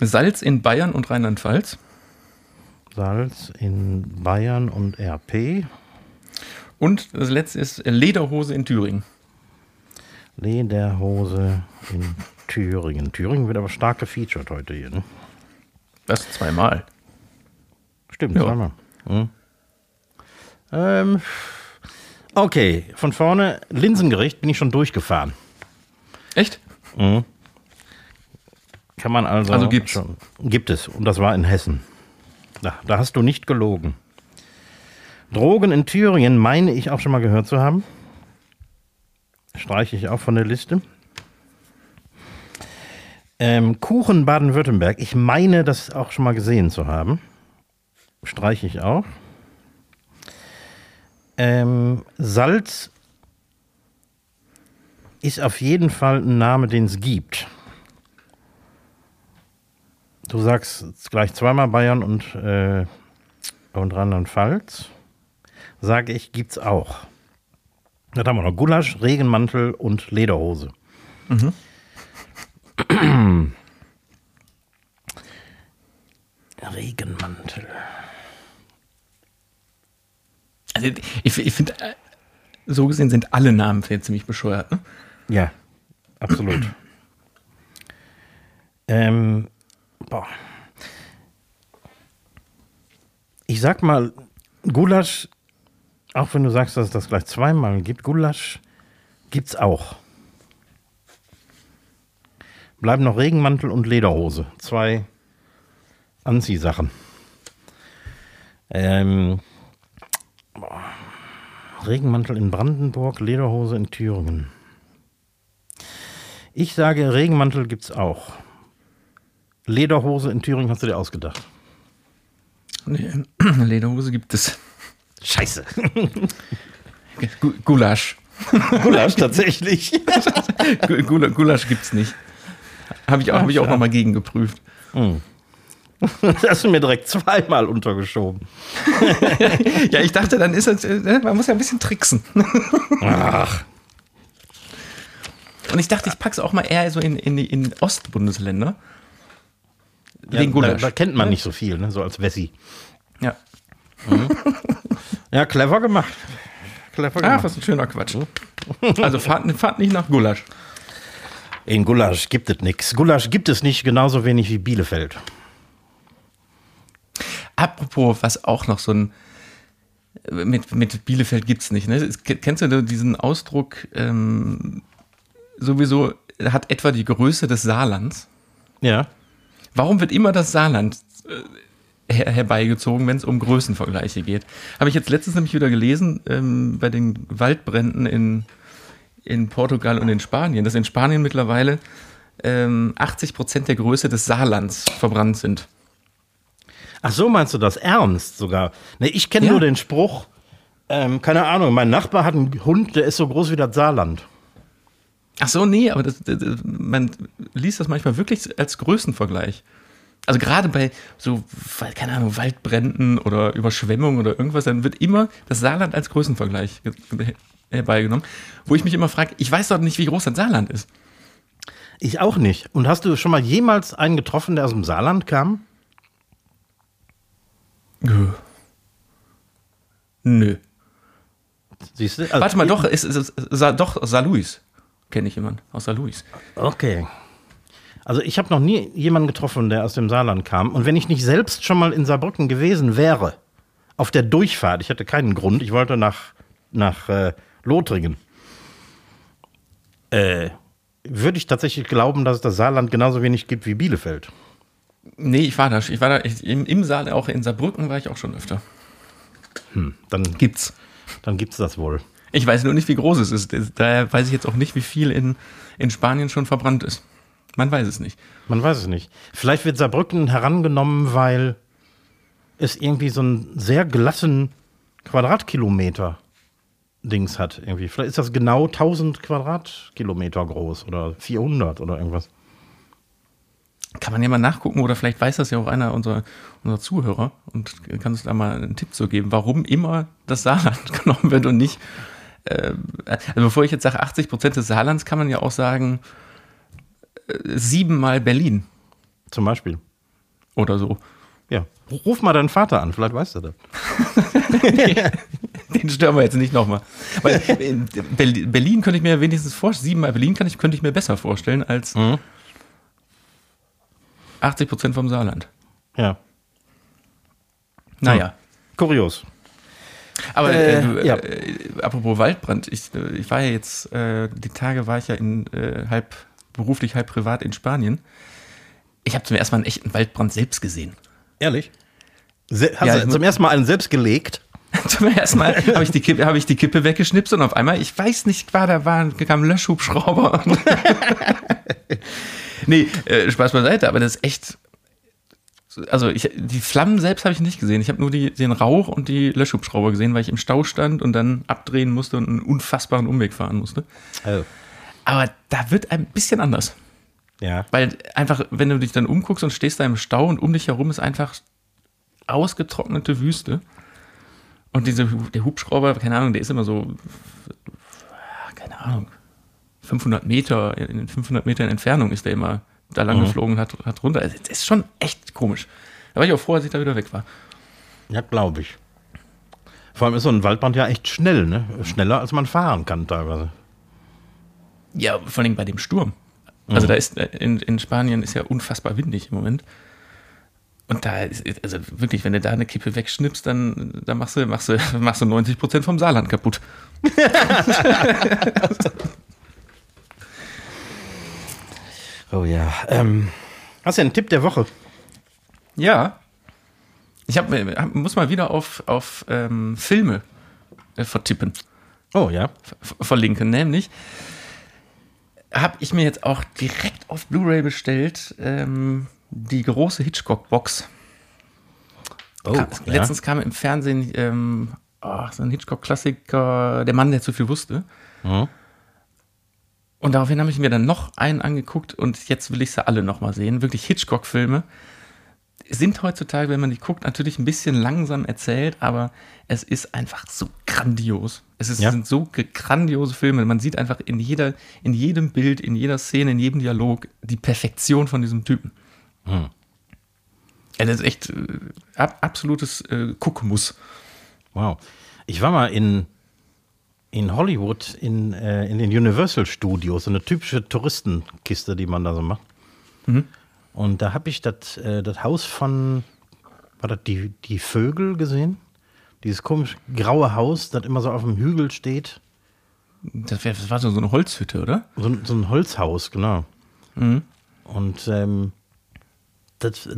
Salz in Bayern und Rheinland-Pfalz. Salz in Bayern und RP. Und das letzte ist Lederhose in Thüringen. Lederhose in Thüringen. Thüringen wird aber stark gefeatured heute hier. Ne? Das zweimal. Stimmt, Ja. zweimal. Hm. Ähm, okay, von vorne Linsengericht bin ich schon durchgefahren. Echt? Kann man also. Also gibt's. Schon, gibt es. Und das war in Hessen. Da, da hast du nicht gelogen. Drogen in Thüringen meine ich auch schon mal gehört zu haben. Streiche ich auch von der Liste. Ähm, Kuchen Baden-Württemberg. Ich meine, das auch schon mal gesehen zu haben. Streiche ich auch. Ähm, Salz ist auf jeden Fall ein Name, den es gibt. Du sagst gleich zweimal Bayern und, äh, und Rheinland-Pfalz. Sage ich, gibt's auch. Dann haben wir noch Gulasch, Regenmantel und Lederhose. [clears throat] Regenmantel. Also ich, ich finde, äh, so gesehen sind alle Namen jetzt ziemlich bescheuert. Ne? Ja, absolut. ähm, boah. Ich sag mal, Gulasch, auch wenn du sagst, dass es das gleich zweimal gibt, Gulasch gibt's auch. Bleiben noch Regenmantel und Lederhose. Zwei Anziehsachen. Ähm. Regenmantel in Brandenburg, Lederhose in Thüringen. Ich sage, Regenmantel gibt's auch. Lederhose in Thüringen hast du dir ausgedacht. Nee, [clears throat] Lederhose gibt es. Scheiße. [laughs] Gu- Gulasch. [laughs] Gulasch tatsächlich. [laughs] Gu- Gula- Gulasch gibt's nicht. Habe ich auch, hab ich auch nochmal gegengeprüft. Das hast du mir direkt zweimal untergeschoben. [laughs] Ja, ich dachte, dann ist es, äh, man muss ja ein bisschen tricksen. Ach. Und ich dachte, ich pack's auch mal eher so in, in, in Ostbundesländer. Ja, Wegen da, Gulasch. da kennt man nicht so viel, ne? so als Wessi. Ja. Ja, clever gemacht. Clever Ach, gemacht. was ein schöner Quatsch. Also fahrt, fahrt nicht nach Gulasch. In Gulasch gibt es nichts. Gulasch gibt es nicht genauso wenig wie Bielefeld. Apropos, was auch noch so ein mit, mit Bielefeld gibt's nicht. Ne? Es- Kennst du diesen Ausdruck, ähm, sowieso hat etwa die Größe des Saarlands? Ja. Warum wird immer das Saarland äh, her herbeigezogen, wenn es um Größenvergleiche geht? Habe ich jetzt letztens nämlich wieder gelesen ähm, bei den Waldbränden in, in Portugal und in Spanien, dass in Spanien mittlerweile ähm, 80 Prozent der Größe des Saarlands verbrannt sind. Ach so, meinst du das ernst sogar? Ne, ich kenne Ja. nur den Spruch, ähm, keine Ahnung, mein Nachbar hat einen Hund, der ist so groß wie das Saarland. Ach so, nee, aber das, das, man liest das manchmal wirklich als Größenvergleich. Also gerade bei so, keine Ahnung, Waldbränden oder Überschwemmungen oder irgendwas, dann wird immer das Saarland als Größenvergleich ge- herbeigenommen. Wo ich mich immer frage, ich weiß doch nicht, wie groß das Saarland ist. Ich auch nicht. Und hast du schon mal jemals einen getroffen, der aus dem Saarland kam? Nö. Siehst du? Also, Warte mal, doch, ist, ist, ist, Sa- doch, Saarlouis kenne ich jemanden aus Saarlouis. Okay. Also ich habe noch nie jemanden getroffen, der aus dem Saarland kam. Und wenn ich nicht selbst schon mal in Saarbrücken gewesen wäre, auf der Durchfahrt, ich hatte keinen Grund, ich wollte nach, nach äh, Lothringen, äh, würde ich tatsächlich glauben, dass es das Saarland genauso wenig gibt wie Bielefeld. Nee, ich war da, ich war da ich, im, im Saal, auch in Saarbrücken war ich auch schon öfter. Dann, Gibt's. dann gibt es das wohl. Ich weiß nur nicht, wie groß es ist. Daher weiß ich jetzt auch nicht, wie viel in, in Spanien schon verbrannt ist. Man weiß es nicht. Man weiß es nicht. Vielleicht wird Saarbrücken herangenommen, weil es irgendwie so einen sehr glatten Quadratkilometer Dings hat. Irgendwie. Vielleicht ist das genau 1000 Quadratkilometer groß oder 400 oder irgendwas. Kann man ja mal nachgucken oder vielleicht weiß das ja auch einer unserer, unserer Zuhörer und kann uns da mal einen Tipp zu geben, warum immer das Saarland [laughs] genommen wird und nicht. Äh, also bevor ich jetzt sage 80 Prozent des Saarlands, kann man ja auch sagen äh, siebenmal Berlin Zum Beispiel. oder so. Ja. Ruf mal deinen Vater an, vielleicht weißt du das. [laughs] Den stören wir jetzt nicht nochmal. Weil in Berlin, könnte ich mir wenigstens vorstellen, siebenmal Berlin kann ich, könnte ich mir besser vorstellen als 80 Prozent vom Saarland. Ja. Naja. Kurios. Aber Äh, äh, ja. äh, apropos Waldbrand, ich, äh, ich war ja jetzt, äh, die Tage war ich ja in äh, halb beruflich, halb privat in Spanien. Ich habe zum ersten Mal einen echten Waldbrand selbst gesehen. Ehrlich? Se hast Ja, du zum ersten Mal einen selbst gelegt? [laughs] Zum ersten Mal habe ich, die Kippe- hab ich die Kippe weggeschnipst und auf einmal, ich weiß nicht, war da war, kam ein Löschhubschrauber. [laughs] [laughs] nee, äh, Spaß beiseite, aber das ist echt. Also ich, die Flammen selbst habe ich nicht gesehen. Ich habe nur die, den Rauch und die Löschhubschrauber gesehen, weil ich im Stau stand und dann abdrehen musste und einen unfassbaren Umweg fahren musste. Oh. Aber da wird ein bisschen anders. Ja. Weil einfach, wenn du dich dann umguckst und stehst da im Stau und um dich herum ist einfach ausgetrocknete Wüste. Und diese, der Hubschrauber, keine Ahnung, der ist immer so, keine Ahnung, 500 Meter, in 500 Metern Entfernung ist der immer da lang geflogen und hat, hat runter. Also, Das ist schon echt komisch. Da war ich auch froh, als ich da wieder weg war. Ja, glaube ich. Vor allem ist so ein Waldbrand ja echt schnell, ne? Schneller als man fahren kann teilweise. Ja, vor allem bei dem Sturm. Also da ist, äh, in, in Spanien ist ja unfassbar windig im Moment. Und da ist, also wirklich, wenn du da eine Kippe wegschnippst, dann, dann machst, du, machst, du, machst du 90 Prozent vom Saarland kaputt. [laughs] [laughs] Oh ja. Ähm, hast du einen Tipp der Woche? Ja. Ich hab, hab, muss mal wieder auf, auf ähm, Filme äh, vertippen, Oh ja. ver verlinken. Nämlich habe ich mir jetzt auch direkt auf Blu-ray bestellt ähm, die große Hitchcock-Box. Oh, Ka- Letztens kam im Fernsehen ähm, oh, so ein Hitchcock-Klassiker, Der Mann, der zu viel wusste. Mhm. Und daraufhin habe ich mir dann noch einen angeguckt und jetzt will ich sie alle nochmal sehen. Wirklich Hitchcock-Filme sind heutzutage, wenn man die guckt, natürlich ein bisschen langsam erzählt, aber es ist einfach so grandios. Es ist, Ja. sind so grandiose Filme. Man sieht einfach in, jeder, in jedem Bild, in jeder Szene, in jedem Dialog die Perfektion von diesem Typen. Hm. Ja, das ist echt äh, ab, absolutes äh, Guckmuss. Wow. Ich war mal in, in Hollywood in, äh, in den Universal Studios, so eine typische Touristenkiste, die man da so macht. Und da habe ich das äh, das Haus von, war das die, die Vögel gesehen? Dieses komisch graue Haus, das immer so auf dem Hügel steht. Das, wär, das war so, so eine Holzhütte, oder? So, ein- so ein Holzhaus, genau. Und ähm, das, äh,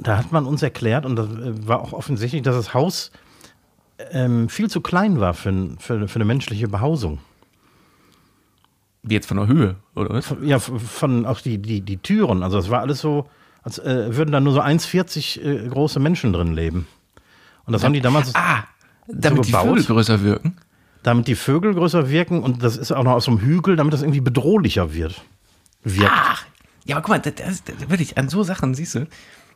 da hat man uns erklärt, und das äh, war auch offensichtlich, dass das Haus ähm, viel zu klein war für, für, für eine menschliche Behausung. Wie jetzt von der Höhe, oder was? Ja, f- von auch die, die, die Türen. Also es war alles so, als äh, würden da nur so 1,40 äh, große Menschen drin leben. Und das haben die damals, Ah, damit die gebaut? Vögel größer wirken. damit die Vögel größer wirken und das ist auch noch aus so einem Hügel, damit das irgendwie bedrohlicher wird. Wirkt. Ach, ja, aber guck mal, das, das, das, wirklich, an so Sachen, siehst du,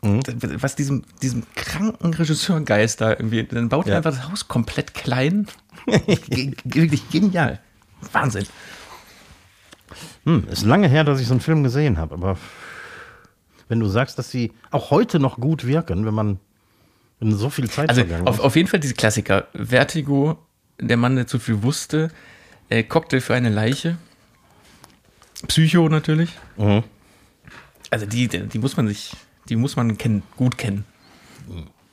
das- was diesem, diesem kranken Regisseurgeist da irgendwie, dann baut er Ja. einfach das Haus komplett klein. [laughs] Wirklich genial. Wahnsinn. Hm, ist lange her, dass ich so einen Film gesehen habe, aber wenn du sagst, dass sie auch heute noch gut wirken, wenn man wenn so viel Zeit Also vergangen auf, ist. auf jeden Fall diese Klassiker. Vertigo, der Mann, der zu viel wusste, äh, Cocktail für eine Leiche, Psycho natürlich. Mhm. Also die die muss man sich, die muss man kennen, gut kennen.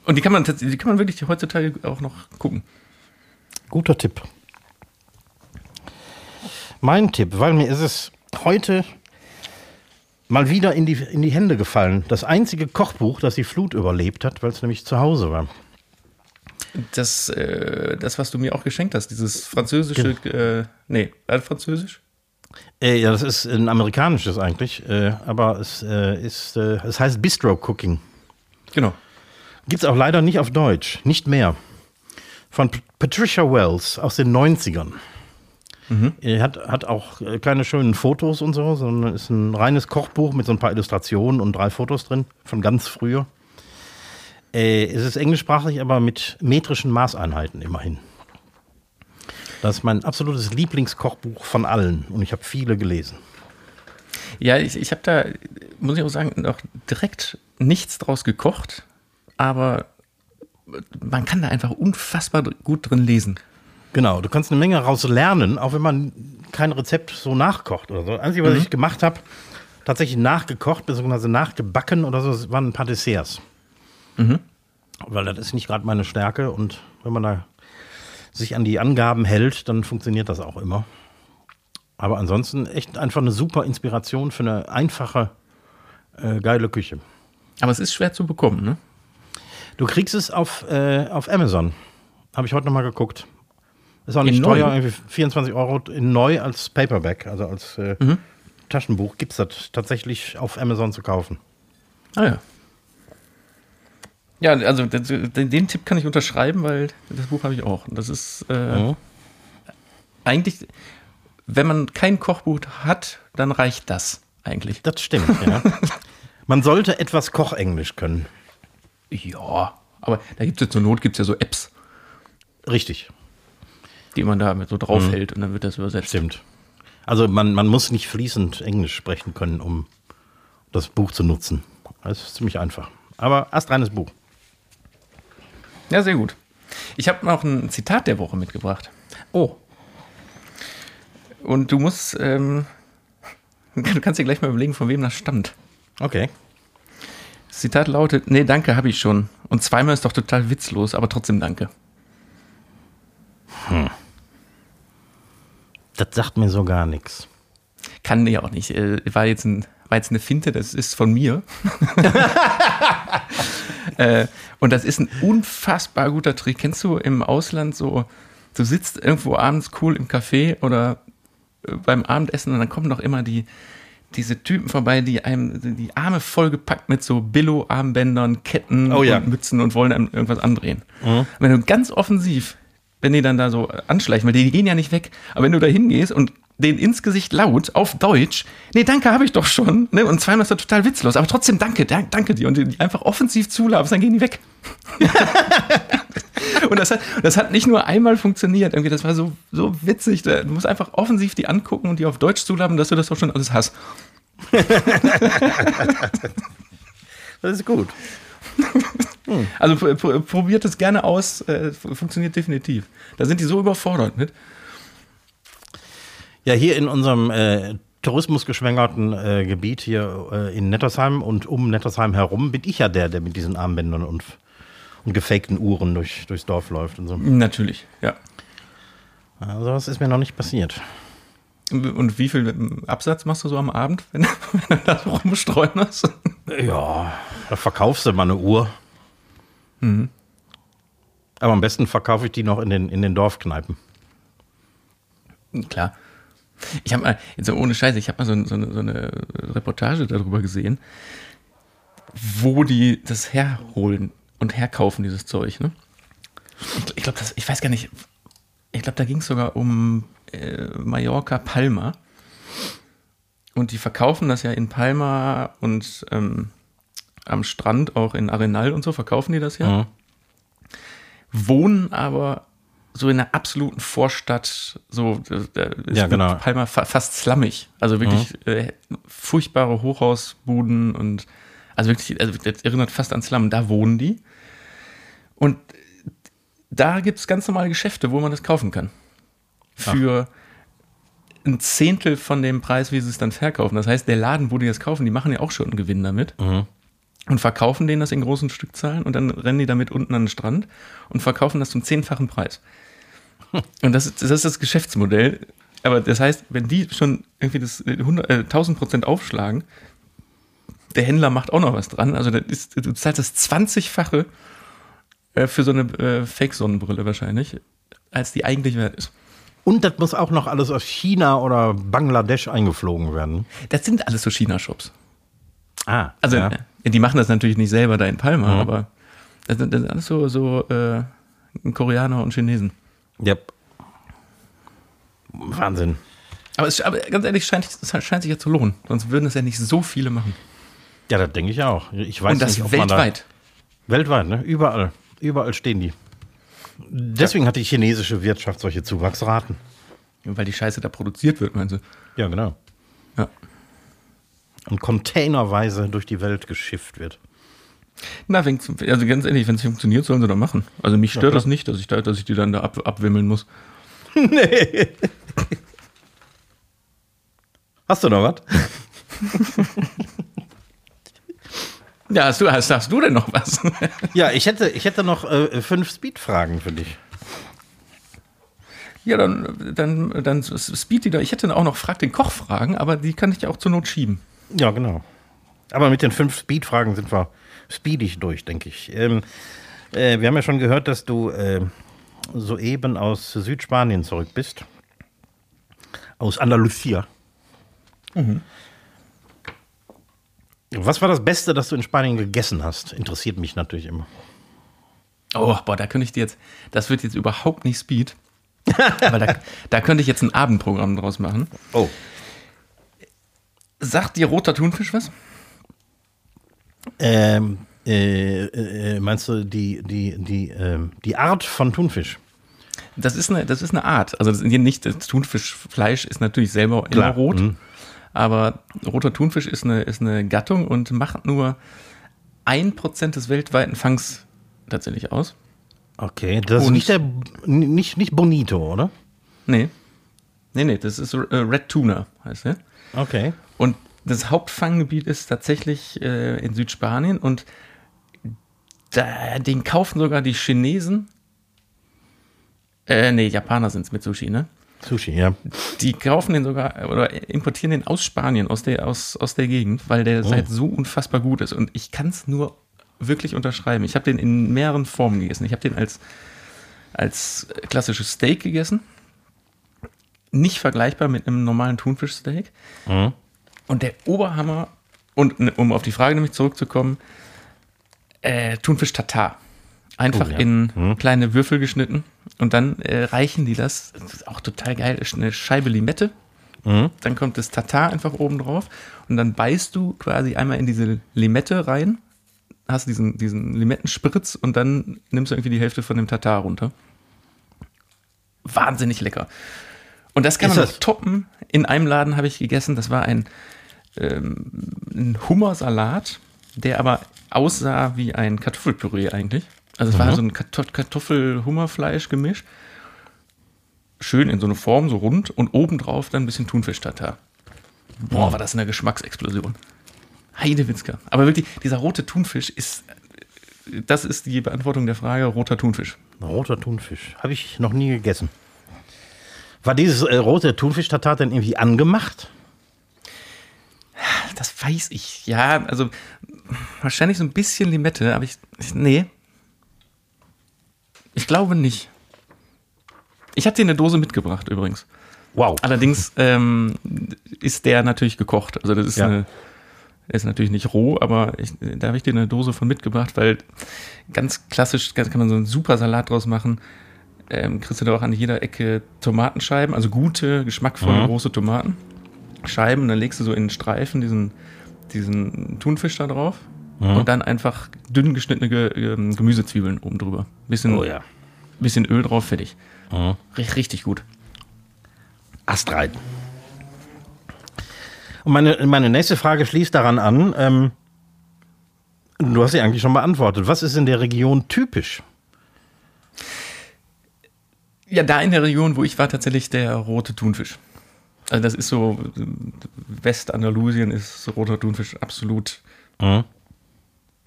Und die kann man die kann man wirklich heutzutage auch noch gucken. Guter Tipp. Mein Tipp, weil mir ist es heute mal wieder in die, in die Hände gefallen. Das einzige Kochbuch, das die Flut überlebt hat, weil es nämlich zu Hause war. Das, äh, das, was du mir auch geschenkt hast, dieses französische, äh, nee, französisch? Äh, ja, das ist ein amerikanisches eigentlich, äh, aber es äh, ist, äh, es heißt Bistro Cooking. Genau. Gibt es auch leider nicht auf Deutsch, nicht mehr. Von P Patricia Wells aus den 90ern. Er hat, hat auch äh, keine schönen Fotos und so, sondern ist ein reines Kochbuch mit so ein paar Illustrationen und drei Fotos drin, von ganz früher. Äh, es ist englischsprachig, aber mit metrischen Maßeinheiten immerhin. Das ist mein absolutes Lieblingskochbuch von allen und ich habe viele gelesen. Ja, ich, ich habe da, muss ich auch sagen, noch direkt nichts draus gekocht, aber man kann da einfach unfassbar gut drin lesen. Genau, du kannst eine Menge raus lernen, auch wenn man kein Rezept so nachkocht oder so. Das Einzige, was ich gemacht habe, tatsächlich nachgekocht, beziehungsweise nachgebacken oder so, waren ein paar Desserts. Weil das ist nicht gerade meine Stärke und wenn man da sich an die Angaben hält, dann funktioniert das auch immer. Aber ansonsten echt einfach eine super Inspiration für eine einfache, äh, geile Küche. Aber es ist schwer zu bekommen, ne? Du kriegst es auf, äh, auf Amazon. Habe ich heute nochmal geguckt. Ist auch In nicht neu? teuer, irgendwie 24 Euro in neu als Paperback, also als äh, Mhm. Taschenbuch. Gibt es das tatsächlich auf Amazon zu kaufen. Ah ja. Ja, also den, den Tipp kann ich unterschreiben, weil das Buch habe ich auch. Und Das ist äh, Mhm. eigentlich, wenn man kein Kochbuch hat, dann reicht das eigentlich. Das stimmt, ja. [laughs] Man sollte etwas Kochenglisch können. Ja, aber da gibt es ja zur Not gibt's ja so Apps, Richtig, die man da so draufhält und dann wird das übersetzt. stimmt. Also man, man muss nicht fließend Englisch sprechen können, um das Buch zu nutzen. Das ist ziemlich einfach. Aber astreines Buch. Ja, sehr gut. Ich habe noch ein Zitat der Woche mitgebracht. Oh. Und du musst, ähm, [laughs] du kannst dir gleich mal überlegen, von wem das stammt. Okay. Das Zitat lautet, nee, danke, habe ich schon. Und zweimal ist doch total witzlos, aber trotzdem danke. Das sagt mir so gar nichts. Kann ja auch nicht. Äh, War jetzt, ein, war jetzt eine Finte, das ist von mir. [laughs] äh, und das ist ein unfassbar guter Trick. Kennst du im Ausland so, du sitzt irgendwo abends cool im Café oder äh, beim Abendessen und dann kommen doch immer die, diese Typen vorbei, die einem die Arme vollgepackt mit so Billo-Armbändern, Ketten Oh ja. und Mützen und wollen einem irgendwas andrehen. Wenn du ganz offensiv, wenn die dann da so anschleichen, weil die gehen ja nicht weg, aber wenn du da hingehst und den ins Gesicht laut auf Deutsch, nee, danke, habe ich doch schon, ne? Und zweimal ist das total witzlos, aber trotzdem danke, danke, dir und die einfach offensiv zulabst, dann gehen die weg. [laughs] Und das hat, das hat nicht nur einmal funktioniert. Irgendwie, das war so, so witzig. Du musst einfach offensiv die angucken und die auf Deutsch zulaben, dass du das doch schon alles hast. [laughs] Das ist gut. Also pr- pr- probiert es gerne aus. Äh, funktioniert definitiv. Da sind die so überfordert mit. Ja, hier in unserem äh, tourismusgeschwängerten äh, Gebiet hier äh, in Nettersheim und um Nettersheim herum bin ich ja der, der mit diesen Armbändern und, und gefakten Uhren durch, durchs Dorf läuft und so. Natürlich, ja. Also das ist mir noch nicht passiert. Und wie viel Absatz machst du so am Abend, wenn, [laughs] wenn du da so rumstreuen hast? Ja, da verkaufst du mal eine Uhr. Aber am besten verkaufe ich die noch in den, in den Dorfkneipen. Klar. Ich habe mal, jetzt ohne Scheiße, ich habe mal so, so, eine, so eine Reportage darüber gesehen, wo die das herholen und herkaufen, dieses Zeug. Ne? Ich, ich glaube, ich weiß gar nicht, ich glaube, da ging es sogar um äh, Mallorca, Palma. Und die verkaufen das ja in Palma und ähm, am Strand, auch in Arenal und so, verkaufen die das ja Mhm. wohnen aber so in einer absoluten Vorstadt, so ist Ja, genau. Palma fa fast slummig. Also wirklich äh, furchtbare Hochhausbuden und also wirklich, also das erinnert fast an Slum, da wohnen die. Und da gibt es ganz normale Geschäfte, wo man das kaufen kann. Für ein Zehntel von dem Preis, wie sie es dann verkaufen. Das heißt, der Laden, wo die das kaufen, die machen ja auch schon einen Gewinn damit und verkaufen denen das in großen Stückzahlen und dann rennen die damit unten an den Strand und verkaufen das zum zehnfachen Preis. Und das ist, das ist das Geschäftsmodell. Aber das heißt, wenn die schon irgendwie das 100, äh, 1000 Prozent aufschlagen, der Händler macht auch noch was dran. Also das ist, du zahlst das 20-fache äh, für so eine äh, Fake-Sonnenbrille wahrscheinlich, als die eigentlich wert ist. Und das muss auch noch alles aus China oder Bangladesch eingeflogen werden. Das sind alles so China-Shops. Ah, Also ja. Die machen das natürlich nicht selber da in Palma, aber das sind, das sind alles so, so äh, Koreaner und Chinesen. Yep. Wahnsinn. Aber, es, aber ganz ehrlich, scheint, es scheint sich ja zu lohnen. Sonst würden es ja nicht so viele machen. Ja, das denke ich auch. Ich weiß und das nicht, ob man da, weltweit. weltweit, ne? Überall. Überall stehen die. Deswegen hat die chinesische Wirtschaft solche Zuwachsraten. Weil die Scheiße da produziert wird, meinst du? Ja, genau. Ja. Und containerweise durch die Welt geschifft wird. Na, also ganz ehrlich, wenn es funktioniert, sollen sie doch machen. Also mich stört das nicht, dass ich, da, dass ich die dann da ab, abwimmeln muss. [laughs] Hast du noch was? Ja, hast du, hast, hast du denn noch was? [laughs] Ja, ich hätte, ich hätte noch äh, fünf Speed-Fragen für dich. ja, dann, dann, dann Speed die da. Ich hätte auch noch Frag den Koch fragen, aber die kann ich ja auch zur Not schieben. Ja, genau. Aber mit den fünf Speed-Fragen sind wir speedig durch, denke ich. Ähm, äh, wir haben ja schon gehört, dass du äh, soeben aus Südspanien zurück bist. Aus Andalusia. Was war das Beste, das du in Spanien gegessen hast? Interessiert mich natürlich immer. Oh, boah, da könnte ich dir jetzt, das wird jetzt überhaupt nicht Speed. [laughs] Aber da, da könnte ich jetzt ein Abendprogramm draus machen. Oh. Sagt dir roter Thunfisch was? Ähm, äh, äh, meinst du die, die, die, ähm, die Art von Thunfisch? Das ist eine, das ist eine Art. Also das ist nicht, das Thunfischfleisch ist natürlich selber immer Klar, rot. mhm. Aber roter Thunfisch ist eine, ist eine Gattung und macht nur ein Prozent des weltweiten Fangs tatsächlich aus. Okay, das ist Und- nicht, der, nicht, nicht Bonito, oder? Nee. Nee, nee, das ist äh, Red Tuna, heißt der. Okay. Und das Hauptfanggebiet ist tatsächlich äh, in Südspanien und da, den kaufen sogar die Chinesen. Äh, nee, Japaner sind es mit Sushi, ne? Sushi, ja. Die kaufen den sogar oder importieren den aus Spanien, aus der, aus, aus der Gegend, weil der halt so unfassbar gut ist. Und ich kann es nur wirklich unterschreiben. Ich habe den in mehreren Formen gegessen. Ich habe den als, als klassisches Steak gegessen. Nicht vergleichbar mit einem normalen Thunfischsteak. Und der Oberhammer, und ne, um auf die Frage nämlich zurückzukommen, äh, Thunfisch Tatar. Einfach Oh, ja. in kleine Würfel geschnitten und dann äh, reichen die das. Das ist auch total geil. ist Eine Scheibe Limette. Dann kommt das Tatar einfach oben drauf und dann beißt du quasi einmal in diese Limette rein, hast diesen, diesen Limettenspritz und dann nimmst du irgendwie die Hälfte von dem Tatar runter. Wahnsinnig lecker. Und das kann Ist man das- noch toppen. In einem Laden habe ich gegessen, das war ein, ähm, ein Hummersalat, der aber aussah wie ein Kartoffelpüree eigentlich. Also es war so ein Kartoff- Kartoffel-Hummerfleisch-Gemisch. Schön in so eine Form, so rund und obendrauf dann ein bisschen Thunfisch-Tatar. Boah, war das eine Geschmacksexplosion. Heidewitzka. Aber wirklich, dieser rote Thunfisch ist, das ist die Beantwortung der Frage, roter Thunfisch. Roter Thunfisch. Habe ich noch nie gegessen. War dieses äh, rote Thunfisch-Tatar denn irgendwie angemacht? Das weiß ich. Ja, also wahrscheinlich so ein bisschen Limette, aber ich, ich nee. Ich glaube nicht. Ich habe dir eine Dose mitgebracht übrigens. Wow. Allerdings ähm, ist der natürlich gekocht. Also das ist Ja. eine, er ist natürlich nicht roh, aber ich, da habe ich dir eine Dose von mitgebracht, weil ganz klassisch kann man so einen super Salat draus machen. Ähm, kriegst du da auch an jeder Ecke Tomatenscheiben, also gute, geschmackvolle, Mhm. große Tomaten. Scheiben, und dann legst du so in Streifen diesen, diesen Thunfisch da drauf Mhm. und dann einfach dünn geschnittene Ge ähm, Gemüsezwiebeln oben drüber. Bisschen, Oh ja. bisschen Öl drauf, fertig. Mhm. Richtig, gut. Ast rein. Und meine, meine nächste Frage schließt daran an. Ähm, du hast sie eigentlich schon beantwortet. Was ist in der Region typisch? Ja, da in der Region, wo ich war, tatsächlich der rote Thunfisch. Also das ist so, Westandalusien ist roter Thunfisch absolut,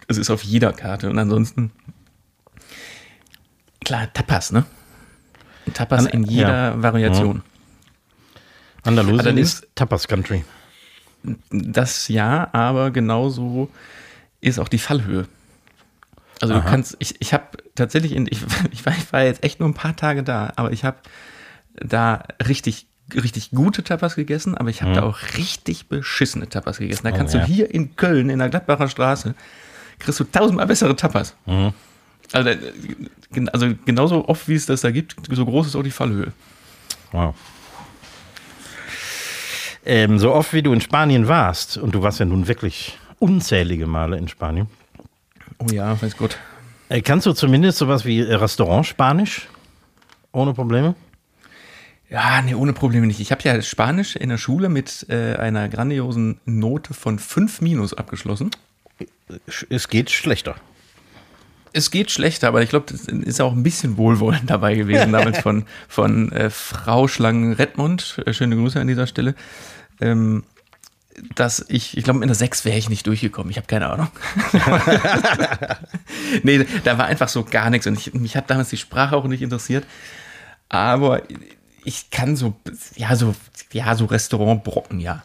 es ist auf jeder Karte. Und ansonsten, klar, Tapas, ne? Tapas An- in jeder Variation. Andalusien Allerdings- ist Tapas Country. Das ja, aber genauso ist auch die Fallhöhe. Also du Aha. kannst, ich, ich habe tatsächlich, in, ich, [laughs] ich, war, ich war jetzt echt nur ein paar Tage da, aber ich habe da richtig, richtig gute Tapas gegessen, aber ich habe da auch richtig beschissene Tapas gegessen. Da kannst ja. du hier in Köln, in der Gladbacher Straße, kriegst du tausendmal bessere Tapas. Also, äh, also genauso oft, wie es das da gibt, so groß ist auch die Fallhöhe. Wow. Ähm, so oft wie du in Spanien warst, und du warst ja nun wirklich unzählige Male in Spanien, Oh ja, weiß Gott. äh, kannst du zumindest sowas wie äh, Restaurant Spanisch? Ohne Probleme? Ja, nee, ohne Probleme nicht. Ich habe ja Spanisch in der Schule mit äh, einer grandiosen Note von 5 minus abgeschlossen. Sch- Es geht schlechter. Es geht schlechter, aber ich glaube, das ist auch ein bisschen Wohlwollen dabei gewesen, damals von, [laughs] von äh, Frau Schlangen-Redmond. Äh, schöne Grüße an dieser Stelle. Ähm, dass ich, ich glaube, in der 6 wäre ich nicht durchgekommen. Ich habe keine Ahnung. [laughs] nee, da war einfach so gar nichts. Und ich, mich hat damals die Sprache auch nicht interessiert. Aber ich kann so, ja, so, ja, so Restaurantbrocken, ja.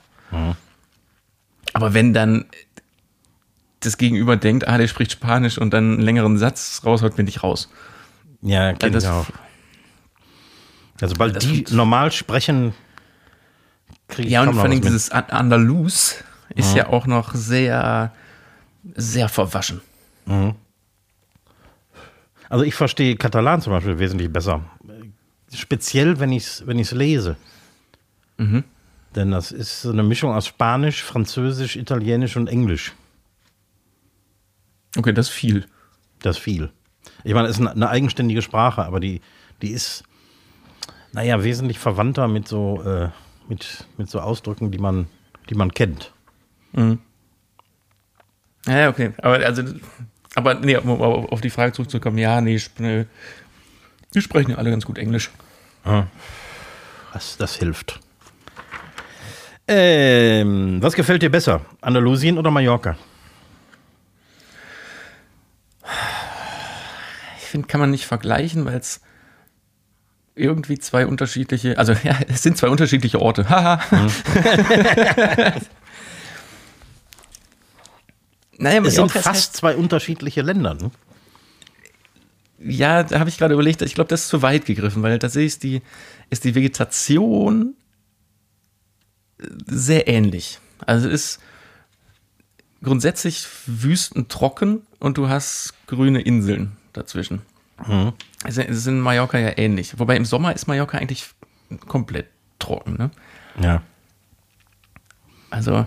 Aber wenn dann das Gegenüber denkt, ah, der spricht Spanisch und dann einen längeren Satz raushaut, bin ich raus. Ja, kenn das- ich auch. Also, sobald das die normal sprechen, kriege ich Ja, und vor allem dieses An- Andalus ist ja auch noch sehr, sehr verwaschen. Also ich verstehe Katalan zum Beispiel wesentlich besser. Speziell, wenn ich es wenn ich's lese. Mhm. Denn das ist so eine Mischung aus Spanisch, Französisch, Italienisch und Englisch. Okay, das ist viel. Das ist viel. Ich meine, es ist eine, eine eigenständige Sprache, aber die, die ist, naja, wesentlich verwandter mit so, äh, mit, mit so Ausdrücken, die man, die man kennt. Ja, okay. Aber also, aber nee, um auf die Frage zurückzukommen, ja, nee, ich, nee, die sprechen ja alle ganz gut Englisch. Das, das hilft. Ähm, was gefällt dir besser? Andalusien oder Mallorca? Ich finde, kann man nicht vergleichen, weil es irgendwie zwei unterschiedliche, also [laughs] ja, es sind zwei unterschiedliche Orte. [laughs] Haha. [laughs] naja, Es sind fast zwei unterschiedliche Länder. Ne? Ja, da habe ich gerade überlegt, ich glaube, das ist zu weit gegriffen, weil tatsächlich ist die, ist die Vegetation sehr ähnlich. Also es ist grundsätzlich wüstentrocken und du hast grüne Inseln dazwischen. Mhm. Es ist in Mallorca ja ähnlich. Wobei im Sommer ist Mallorca eigentlich komplett trocken. Ne? Ja. Also,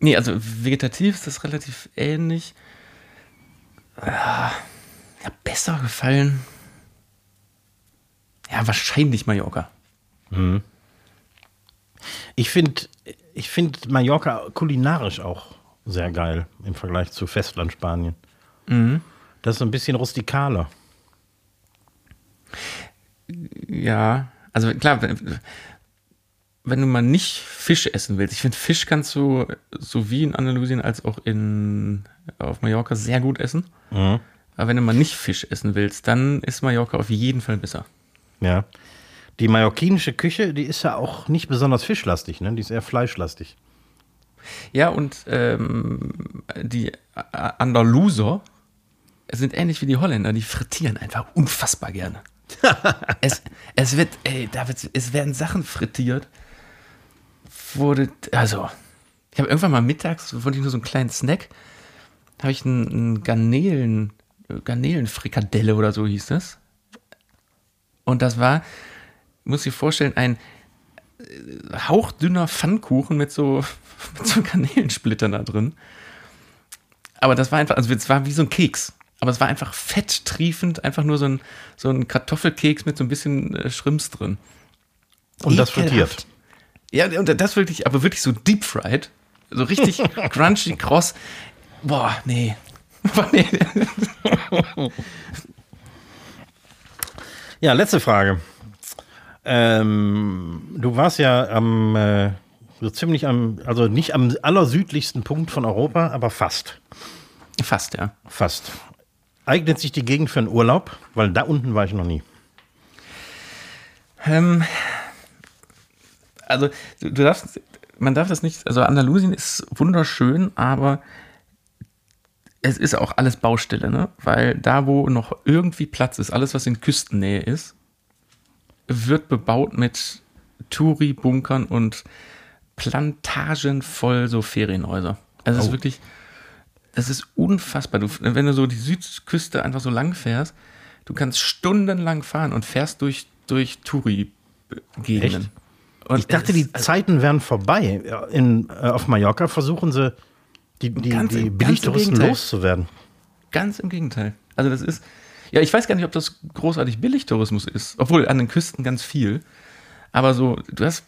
nee, also vegetativ ist das relativ ähnlich. Ja, besser gefallen. Ja, wahrscheinlich Mallorca. Ich finde ich find Mallorca kulinarisch auch sehr geil im Vergleich zu Festland Spanien. Das ist so ein bisschen rustikaler. Ja, also klar, wenn, du mal nicht Fisch essen willst, ich finde Fisch kannst du sowie in Andalusien als auch in, auf Mallorca sehr gut essen. Aber wenn du mal nicht Fisch essen willst, dann ist Mallorca auf jeden Fall besser. Ja. Die mallorquinische Küche, die ist ja auch nicht besonders fischlastig, ne? Die ist eher fleischlastig. Ja, und ähm, die Andaluser sind ähnlich wie die Holländer, die frittieren einfach unfassbar gerne. [laughs] es, es wird, ey, da wird, es werden Sachen frittiert, wurde, also, ich habe irgendwann mal mittags, wollte ich nur so einen kleinen Snack, habe ich einen, einen Garnelen, Garnelenfrikadelle oder so hieß das. Und das war, muss ich vorstellen, ein äh, hauchdünner Pfannkuchen mit so, [laughs] mit so Garnelensplittern da drin. Aber das war einfach, also es war wie so ein Keks. Aber es war einfach fetttriefend, einfach nur so ein, so ein Kartoffelkeks mit so ein bisschen äh, Shrimps drin. Und das Ekelhaft. frittiert. Ja, und das wirklich, aber wirklich so deep fried. So richtig [laughs] crunchy, kross. Boah, nee. [laughs] Boah, nee. Ja, letzte Frage. Ähm, du warst ja am, äh, so ziemlich am, also nicht am allersüdlichsten Punkt von Europa, aber fast. Fast, ja. Fast. Eignet sich die Gegend für einen Urlaub? Weil da unten war ich noch nie. Ähm, also, du du darfst, man darf das nicht, also Andalusien ist wunderschön, aber es ist auch alles Baustelle, ne? Weil da, wo noch irgendwie Platz ist, alles, was in Küstennähe ist, wird bebaut mit Touri-Bunkern und Plantagen voll so Ferienhäuser. Also es ist Oh. wirklich, das ist unfassbar. Du, wenn du so die Südküste einfach so lang fährst, du kannst stundenlang fahren und fährst durch, durch Touri-Gegenden. Ich dachte, die Zeiten wären vorbei. In, äh, auf Mallorca versuchen sie, die, die, Ganz die Billigtouristen loszuwerden. Ganz im Gegenteil. Also das ist, ja, ich weiß gar nicht, ob das großartig Billigtourismus ist, obwohl an den Küsten ganz viel. Aber so, du hast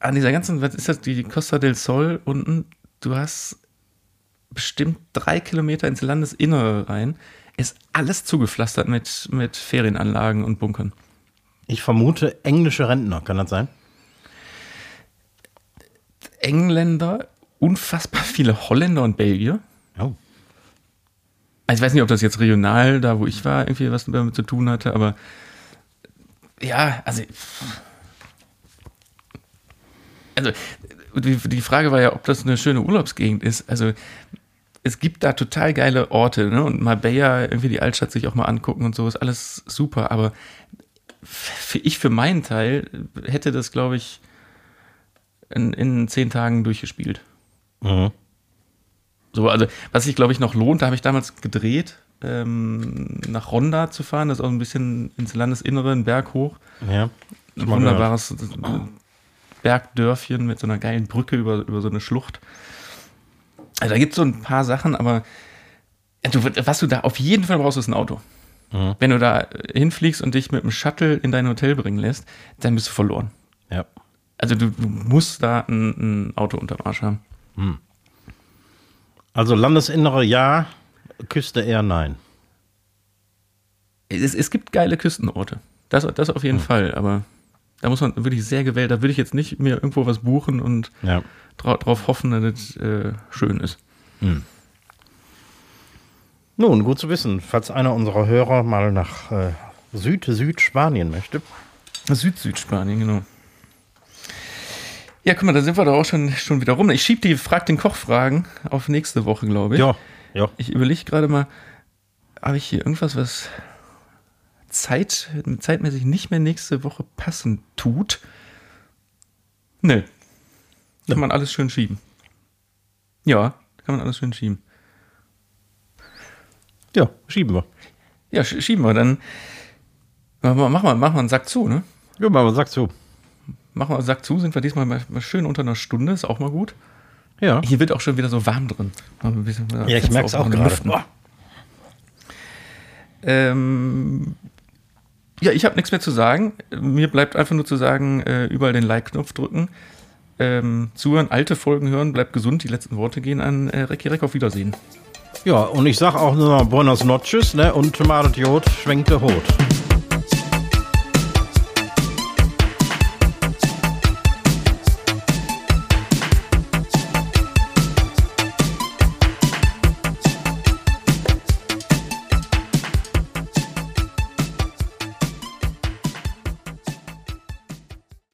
an dieser ganzen, was ist das, die Costa del Sol unten, du hast bestimmt drei Kilometer ins Landesinnere rein, ist alles zugepflastert mit, mit Ferienanlagen und Bunkern. Ich vermute englische Rentner, kann das sein? Engländer, unfassbar viele Holländer und Belgier. Oh. Also ich weiß nicht, ob das jetzt regional, da wo ich war, irgendwie was damit zu tun hatte, aber ja, also. Also, die, die Frage war ja, ob das eine schöne Urlaubsgegend ist. Also, es gibt da total geile Orte, ne? Und Marbella, irgendwie die Altstadt sich auch mal angucken und so, ist alles super, aber für ich für meinen Teil hätte das, glaube ich, in, in zehn Tagen durchgespielt. Mhm. So, also, was sich, glaube ich, noch lohnt, da habe ich damals gedreht, ähm, nach Ronda zu fahren, das ist auch ein bisschen ins Landesinnere, einen Berg hoch. Ja. Ein wunderbares Bergdörfchen mit so einer geilen Brücke über, über so eine Schlucht. Also, da gibt es so ein paar Sachen, aber ja, du, was du da auf jeden Fall brauchst, ist ein Auto. Mhm. Wenn du da hinfliegst und dich mit dem Shuttle in dein Hotel bringen lässt, dann bist du verloren. Ja. Also du, du musst da ein, ein Auto unterm Arsch haben. Also Landesinnere ja, Küste eher nein. Es, es gibt geile Küstenorte. Das, das auf jeden Fall, aber da muss man wirklich sehr gewählt, da würde ich jetzt nicht mir irgendwo was buchen und Ja. dra drauf hoffen, dass es äh, schön ist. Nun, gut zu wissen, falls einer unserer Hörer mal nach äh, Süd-Süd-Spanien möchte. Süd-Südspanien, genau. Ja, guck mal, da sind wir doch auch schon, schon wieder rum. Ich schieb die Frag den Koch-Fragen auf nächste Woche, glaube ich. Ja, ja. Ich überlege gerade mal, habe ich hier irgendwas, was Zeit, zeitmäßig nicht mehr nächste Woche passen tut? Nö. Kann man alles schön schieben. Ja, kann man alles schön schieben. Ja, schieben wir. Ja, sch- schieben wir. Dann machen wir, machen wir, machen wir einen Sack zu, ne? Ja, mal, was sagst du? Machen wir einen Sack zu, sind wir diesmal mal mal schön unter einer Stunde, ist auch mal gut. Ja. Hier wird auch schon wieder so warm drin. Bisschen- Ja, ich merke es auch mal gerade. Ähm, ja, ich habe nichts mehr zu sagen. Mir bleibt einfach nur zu sagen, äh, überall den Like-Knopf drücken. Ähm, zuhören, alte Folgen hören, bleibt gesund. Die letzten Worte gehen an äh, Recki Reck. Auf Wiedersehen. Ja, und ich sag auch nur Buenos Noches, ne? Und Tomate Jod schwenkt der Hut.